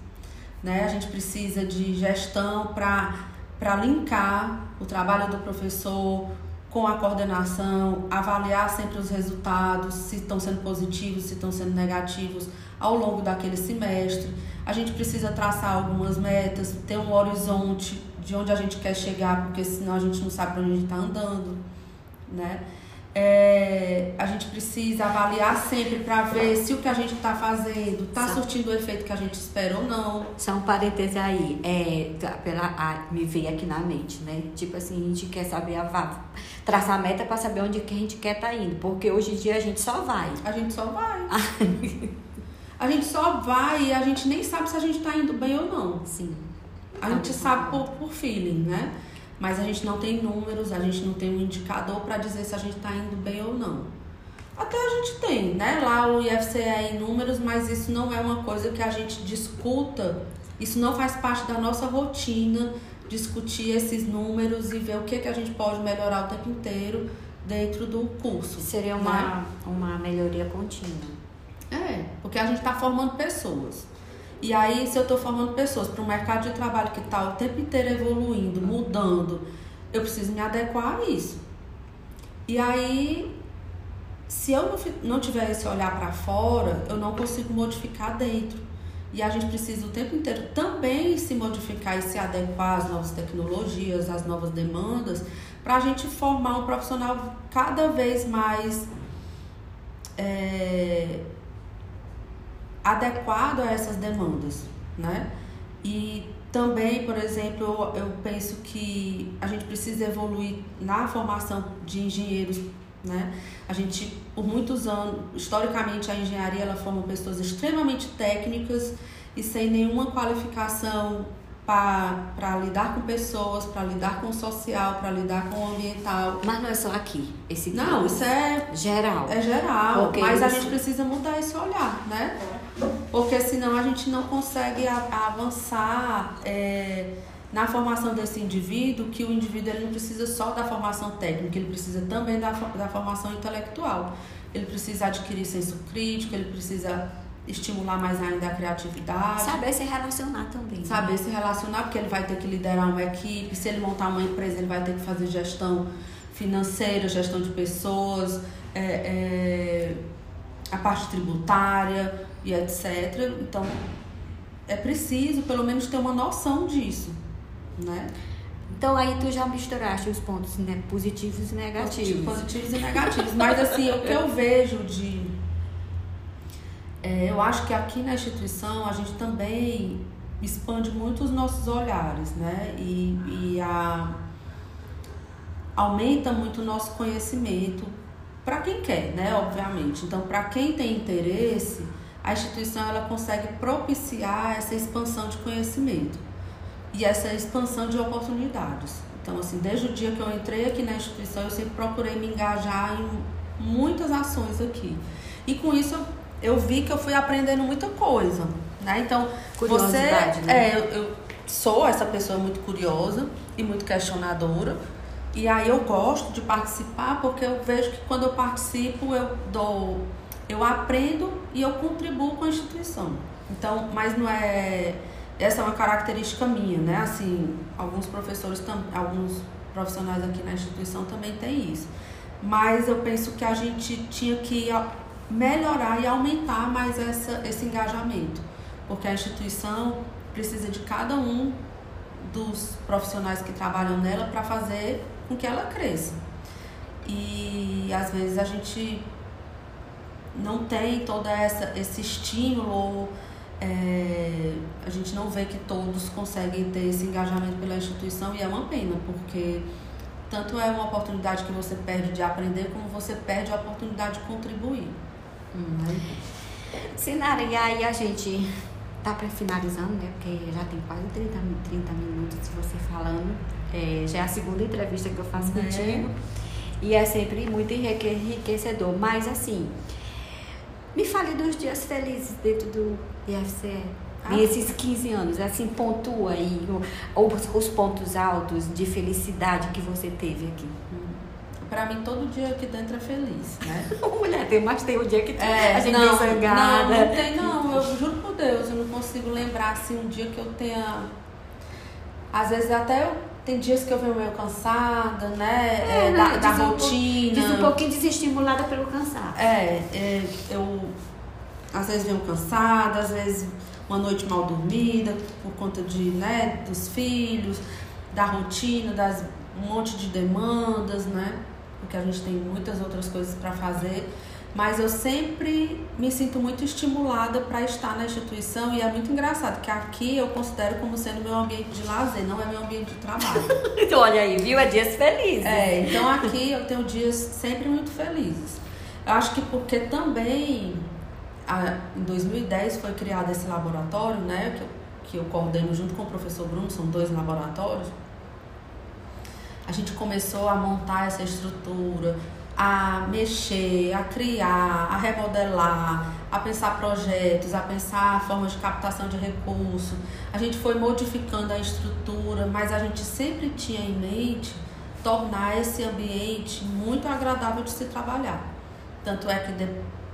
né? A gente precisa de gestão para para linkar o trabalho do professor com a coordenação, avaliar sempre os resultados, se estão sendo positivos, se estão sendo negativos ao longo daquele semestre. A gente precisa traçar algumas metas, ter um horizonte de onde a gente quer chegar, porque senão a gente não sabe para onde a gente está andando, né? É, a gente precisa avaliar sempre para ver se o que a gente está fazendo está surtindo o efeito que a gente espera ou não. Só um parêntese aí, é, tá, pela, a, me veio aqui na mente, né? Tipo assim, a gente quer saber, a, traçar a meta para saber onde que a gente quer estar tá indo, porque hoje em dia a gente só vai. A gente só vai. a gente só vai e a gente nem sabe se a gente está indo bem ou não. Sim. A gente sabe por, por feeling, né? mas a gente não tem números, a gente não tem um indicador para dizer se a gente está indo bem ou não. Até a gente tem, né? Lá o IFCE é em números, mas isso não é uma coisa que a gente discuta, isso não faz parte da nossa rotina, discutir esses números e ver o que, que a gente pode melhorar o tempo inteiro dentro do curso. Seria uma, né? uma melhoria contínua. É, porque a gente está formando pessoas. E aí, se eu estou formando pessoas para um mercado de trabalho que está o tempo inteiro evoluindo, mudando, eu preciso me adequar a isso. E aí, se eu não, tiver esse olhar para fora, eu não consigo modificar dentro. E a gente precisa o tempo inteiro também se modificar e se adequar às novas tecnologias, às novas demandas, para a gente formar um profissional cada vez mais. É, adequado a essas demandas, né? E também, por exemplo, eu, eu penso que a gente precisa evoluir na formação de engenheiros, né? A gente, por muitos anos, historicamente, a engenharia ela forma pessoas extremamente técnicas e sem nenhuma qualificação para lidar com pessoas, para lidar com o social, para lidar com o ambiental. Mas não é só aqui, esse Não, isso é geral. É geral, Porque mas a gente precisa mudar esse olhar, né? Porque senão a gente não consegue avançar é, na formação desse indivíduo, que o indivíduo ele não precisa só da formação técnica, ele precisa também da, da formação intelectual. Ele precisa adquirir senso crítico, ele precisa estimular mais ainda a criatividade. Saber se relacionar também. Né? Saber se relacionar, porque ele vai ter que liderar uma equipe. Se ele montar uma empresa, ele vai ter que fazer gestão financeira, gestão de pessoas, é, é, a parte tributária e etc. Então, é preciso pelo menos ter uma noção disso, né? Então aí tu já misturaste os pontos né, positivos e negativos. Positivos e negativos. Mas assim, o que eu vejo de é, eu acho que aqui na instituição a gente também expande muito os nossos olhares, né? E, e a, aumenta muito o nosso conhecimento para quem quer, né? Obviamente. Então, para quem tem interesse, a instituição ela consegue propiciar essa expansão de conhecimento e essa expansão de oportunidades. Então, assim, desde o dia que eu entrei aqui na instituição, eu sempre procurei me engajar em muitas ações aqui. E com isso eu eu vi que eu fui aprendendo muita coisa, né? Então, você, né? é, eu, eu sou essa pessoa muito curiosa e muito questionadora. E aí eu gosto de participar porque eu vejo que quando eu participo eu dou, eu aprendo e eu contribuo com a instituição. Então, mas não é essa é uma característica minha, né? Assim, alguns professores, alguns profissionais aqui na instituição também têm isso. Mas eu penso que a gente tinha que melhorar e aumentar mais essa, esse engajamento, porque a instituição precisa de cada um dos profissionais que trabalham nela para fazer com que ela cresça. E às vezes a gente não tem toda essa esse estímulo, é, a gente não vê que todos conseguem ter esse engajamento pela instituição e é uma pena, porque tanto é uma oportunidade que você perde de aprender, como você perde a oportunidade de contribuir. Uhum. Sinara, e aí a gente tá para finalizando, né? Porque já tem quase 30, 30 minutos de você falando. É, já é a segunda entrevista que eu faço é. contigo. E é sempre muito enriquecedor. Mas assim, me fale dos dias felizes dentro do IFCE. Ah. E esses 15 anos, assim, pontua aí os, os pontos altos de felicidade que você teve aqui. Pra mim, todo dia aqui dentro é feliz, né? Mulher, tem, mas tem o dia que é, a gente não, zangada. Não, não tem não. Eu juro por Deus, eu não consigo lembrar, assim, um dia que eu tenha... Às vezes até eu... Tem dias que eu venho meio cansada, né? É, é, da, da rotina. Um, diz um pouquinho desestimulada pelo cansaço. É, é, eu... Às vezes venho cansada, às vezes uma noite mal dormida, por conta de, né, dos filhos, da rotina, das um monte de demandas, né? porque a gente tem muitas outras coisas para fazer, mas eu sempre me sinto muito estimulada para estar na instituição e é muito engraçado que aqui eu considero como sendo meu ambiente de lazer, não é meu ambiente de trabalho. então, olha aí, viu? É dias felizes. É, então aqui eu tenho dias sempre muito felizes. Eu acho que porque também a, em 2010 foi criado esse laboratório, né, que eu, que eu coordeno junto com o professor Bruno, são dois laboratórios. A gente começou a montar essa estrutura, a mexer, a criar, a remodelar, a pensar projetos, a pensar formas de captação de recursos. A gente foi modificando a estrutura, mas a gente sempre tinha em mente tornar esse ambiente muito agradável de se trabalhar. Tanto é que de,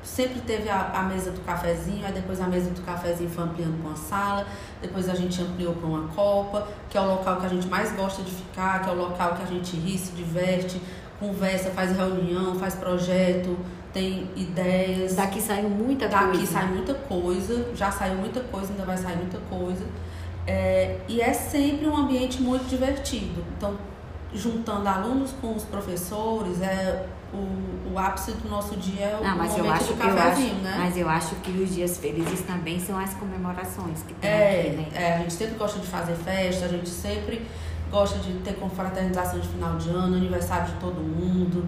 sempre teve a, a, mesa do cafezinho, aí depois a mesa do cafezinho foi ampliando para uma sala, depois a gente ampliou para uma copa, que é o local que a gente mais gosta de ficar, que é o local que a gente ri, se diverte, conversa, faz reunião, faz projeto, tem ideias. Daqui saiu muita Daqui coisa. Daqui sai muita coisa, já saiu muita coisa, ainda vai sair muita coisa. É, e é sempre um ambiente muito divertido. Então, juntando alunos com os professores, é o, o ápice do nosso dia é o Não, mas eu acho, do cafezinho, eu acho, né? Mas eu acho que os dias felizes também são as comemorações que tem é, aqui, né? É, a gente sempre gosta de fazer festa, a gente sempre gosta de ter confraternização de final de ano, aniversário de todo mundo.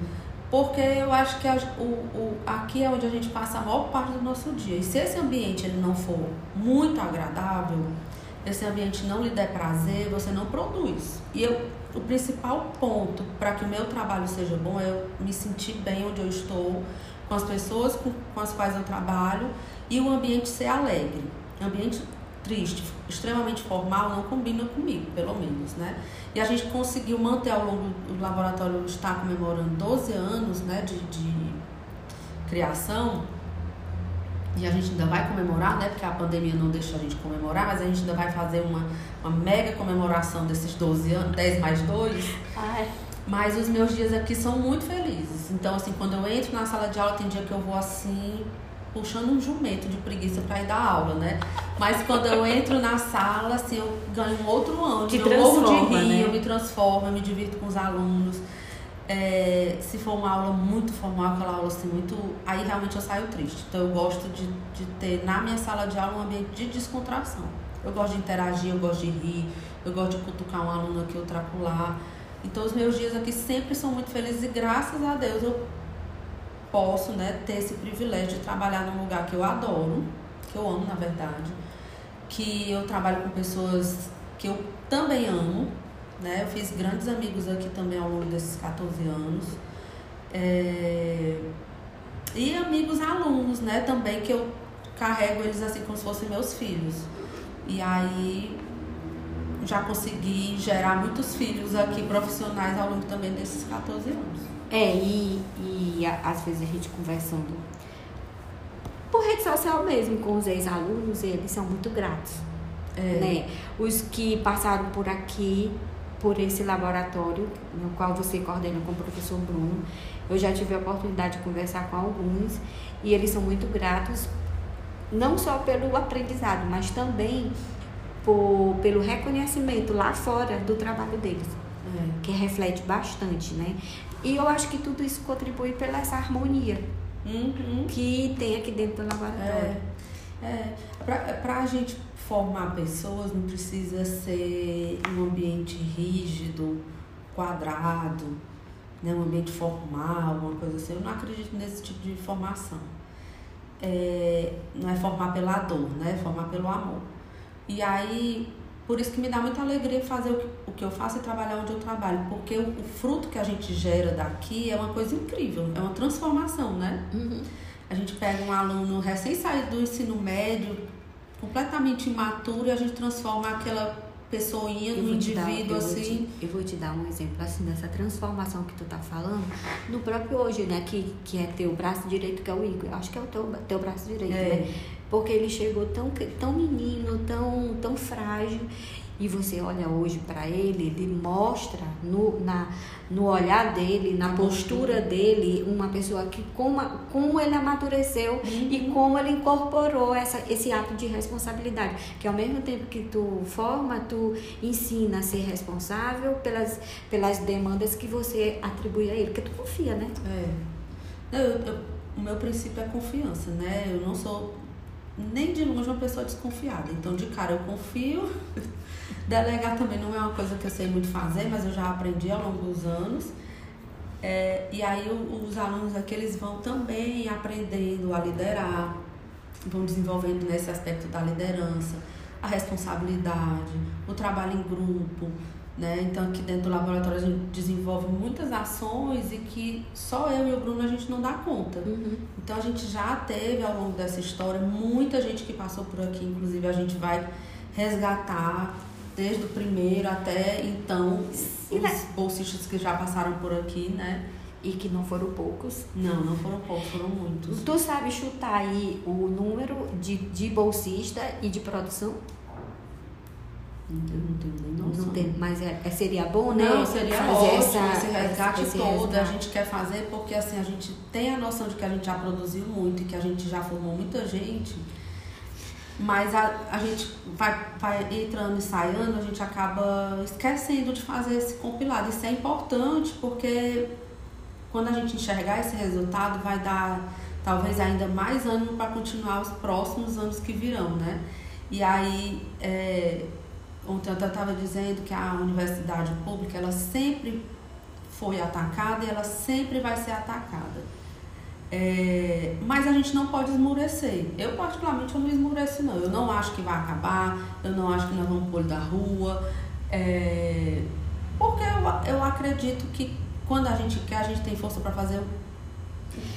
Porque eu acho que a, o, o, aqui é onde a gente passa a maior parte do nosso dia. E se esse ambiente ele não for muito agradável, esse ambiente não lhe der prazer, você não produz. E eu, o principal ponto para que o meu trabalho seja bom é eu me sentir bem onde eu estou, com as pessoas com, com as quais eu trabalho e o ambiente ser alegre. Ambiente triste, extremamente formal, não combina comigo, pelo menos, né? E a gente conseguiu manter ao longo do laboratório está comemorando 12 anos, né, de, de criação. E a gente ainda vai comemorar, né? Porque a pandemia não deixa a gente comemorar, mas a gente ainda vai fazer uma, uma mega comemoração desses 12 anos, 10 mais 2. Ai. Mas os meus dias aqui são muito felizes. Então, assim, quando eu entro na sala de aula, tem dia que eu vou assim, puxando um jumento de preguiça para ir dar aula, né? Mas quando eu entro na sala, assim, eu ganho um outro Te eu morro de rir, né? eu me transformo, eu me divirto com os alunos. É, se for uma aula muito formal, aquela aula assim, muito. Aí realmente eu saio triste. Então eu gosto de, de ter na minha sala de aula um ambiente de descontração. Eu gosto de interagir, eu gosto de rir, eu gosto de cutucar um aluno aqui, outro acolá. Então os meus dias aqui sempre são muito felizes e graças a Deus eu posso né, ter esse privilégio de trabalhar num lugar que eu adoro, que eu amo na verdade, que eu trabalho com pessoas que eu também amo, né? Eu fiz grandes amigos aqui também ao longo desses 14 anos. É... E amigos alunos, né? Também que eu carrego eles assim como se fossem meus filhos. E aí já consegui gerar muitos filhos aqui profissionais ao longo também desses 14 anos. É, e, e a- às vezes a gente conversando por rede social mesmo com os ex-alunos, eles são muito gratos. É. Né? Os que passaram por aqui, por esse laboratório, no qual você coordena com o professor Bruno, eu já tive a oportunidade de conversar com alguns e eles são muito gratos, não só pelo aprendizado, mas também por, pelo reconhecimento lá fora do trabalho deles É. que reflete bastante, né? E eu acho que tudo isso contribui pela essa harmonia Uhum. que tem aqui dentro do laboratório. É, é. Pra, pra gente formar pessoas não precisa ser um ambiente rígido, quadrado, né? um ambiente formal, uma coisa assim. Eu não acredito nesse tipo de formação. É, não é formar pela dor, né? É formar pelo amor. E aí, por isso que me dá muita alegria fazer o que, eu faço e trabalhar onde eu trabalho, porque o, fruto que a gente gera daqui é uma coisa incrível, é uma transformação, né? Uhum. A gente pega um aluno recém-saído do ensino médio, completamente imaturo, e a gente transforma aquela pessoinha vou te dar- indivíduo eu vou te- assim. eu vou te dar um exemplo assim dessa transformação que tu tá falando no próprio hoje, né? Que, que é teu braço direito, que é o Igor. Acho que é o teu, teu braço direito, É. né? Porque ele chegou tão, tão menino, tão, tão frágil. e você olha hoje para ele, ele mostra no, na, no olhar dele, na postura dele, uma pessoa que como, como ele amadureceu uhum. e como ele incorporou essa, esse ato de responsabilidade. Que ao mesmo tempo que tu forma, tu ensina a ser responsável pelas, pelas demandas que você atribui a ele, porque tu confia, né? É. Eu, eu, o meu princípio é confiança, né? Eu não sou nem de longe uma pessoa desconfiada. Então, de cara, eu confio. Delegar também não é uma coisa que eu sei muito fazer, mas eu já aprendi ao longo dos anos. É, e aí os alunos aqui eles vão também aprendendo a liderar, vão desenvolvendo nesse aspecto da liderança, a responsabilidade, o trabalho em grupo, né? Então aqui dentro do laboratório a gente desenvolve muitas ações e que só eu e o Bruno a gente não dá conta. Uhum. Então a gente já teve ao longo dessa história muita gente que passou por aqui, inclusive a gente vai resgatar desde o primeiro até então os né? bolsistas que já passaram por aqui, né? E que não foram poucos. Não, não foram poucos, foram muitos. Tu sabe chutar aí o número de, de bolsista e de produção? Eu não tenho nem noção. Não tem, mas é, é, seria bom, né? Não, seria fazer ótimo, essa, esse resgate esse todo resgate. a gente quer fazer porque assim a gente tem a noção de que a gente já produziu muito e que a gente já formou muita gente, mas a, a gente vai, vai entrando e saindo, a gente acaba esquecendo de fazer esse compilado. Isso é importante porque quando a gente enxergar esse resultado vai dar talvez ainda mais ânimo para continuar os próximos anos que virão, né? E aí é, Ontem eu estava dizendo que a universidade pública ela sempre foi atacada e ela sempre vai ser atacada. É, mas a gente não pode esmurecer. Eu, particularmente, eu não esmureço, não. Eu não acho que vai acabar, eu não acho que nós vamos pôr da rua. É, porque eu, eu acredito que quando a gente quer, a gente tem força para fazer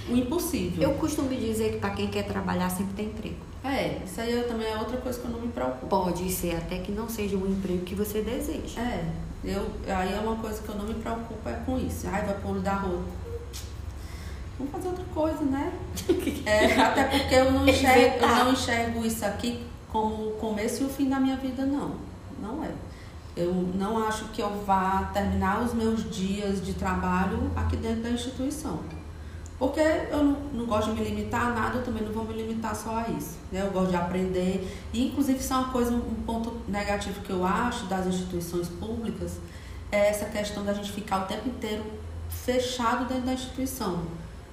o impossível. Eu costumo dizer que para quem quer trabalhar sempre tem emprego. É, isso aí também é outra coisa que eu não me preocupo. Pode ser até que não seja o emprego que você deseja. É, eu, aí é uma coisa que eu não me preocupo é com isso. Ai, vai pôr da rua. Vamos fazer outra coisa, né? é, até porque eu não, enxergo, eu não enxergo isso aqui como o começo e o fim da minha vida, não. Não é. Eu não acho que eu vá terminar os meus dias de trabalho aqui dentro da instituição. Porque eu não, não, gosto de me limitar a nada, eu também não vou me limitar só a isso. Né? Eu gosto de aprender. E, inclusive, isso é uma coisa, um ponto negativo que eu acho das instituições públicas, é essa questão da gente ficar o tempo inteiro fechado dentro da instituição.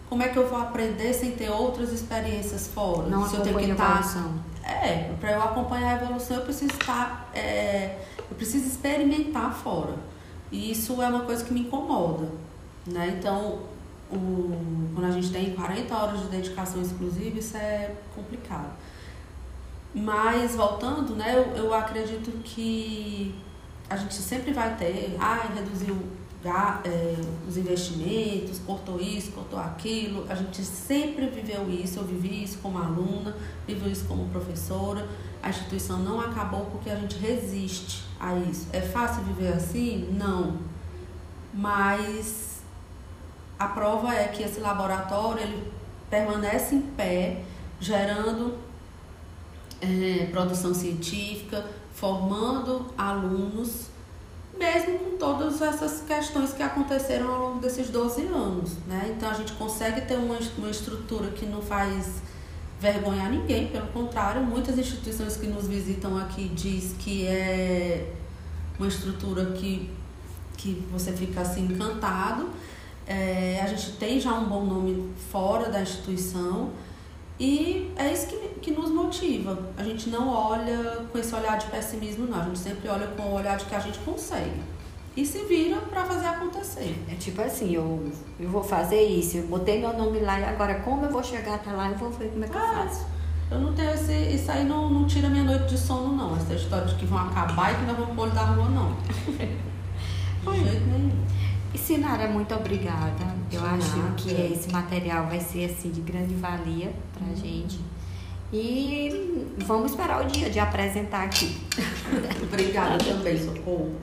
Como é que eu vou aprender sem ter outras experiências fora? Não Se eu tenho que estar... evolução. É, para eu acompanhar a evolução, eu preciso estar... É, eu preciso experimentar fora. E isso é uma coisa que me incomoda. Né? Então, o, quando a gente tem 40 horas de dedicação exclusiva, isso é complicado. Mas, voltando, né, eu, eu acredito que a gente sempre vai ter, ah, reduziu é, os investimentos, cortou isso, cortou aquilo. A gente sempre viveu isso, eu vivi isso como aluna, vivi isso como professora. A instituição não acabou porque a gente resiste a isso. É fácil viver assim? Não. Mas a prova é que esse laboratório ele permanece em pé, gerando é, produção científica, formando alunos, mesmo com todas essas questões que aconteceram ao longo desses 12 anos. Né? Então a gente consegue ter uma, uma estrutura que não faz vergonhar ninguém, pelo contrário, muitas instituições que nos visitam aqui diz que é uma estrutura que, que você fica assim encantado. É, a gente tem já um bom nome fora da instituição e é isso que, que nos motiva. A gente não olha com esse olhar de pessimismo, não. A gente sempre olha com o olhar de que a gente consegue. E se vira para fazer acontecer. É tipo assim, eu, eu vou fazer isso, eu botei meu nome lá e agora como eu vou chegar até lá, eu vou ver como é que eu ah, faço. Eu não tenho esse. Isso aí não, não tira minha noite de sono, não. Essa história de que vão acabar e que nós vamos pôr da rua, não. de jeito nenhum. E Sinara, muito obrigada. Eu de acho que esse material vai ser assim de grande valia para a gente. E vamos esperar o dia de apresentar aqui. obrigada também, Socorro.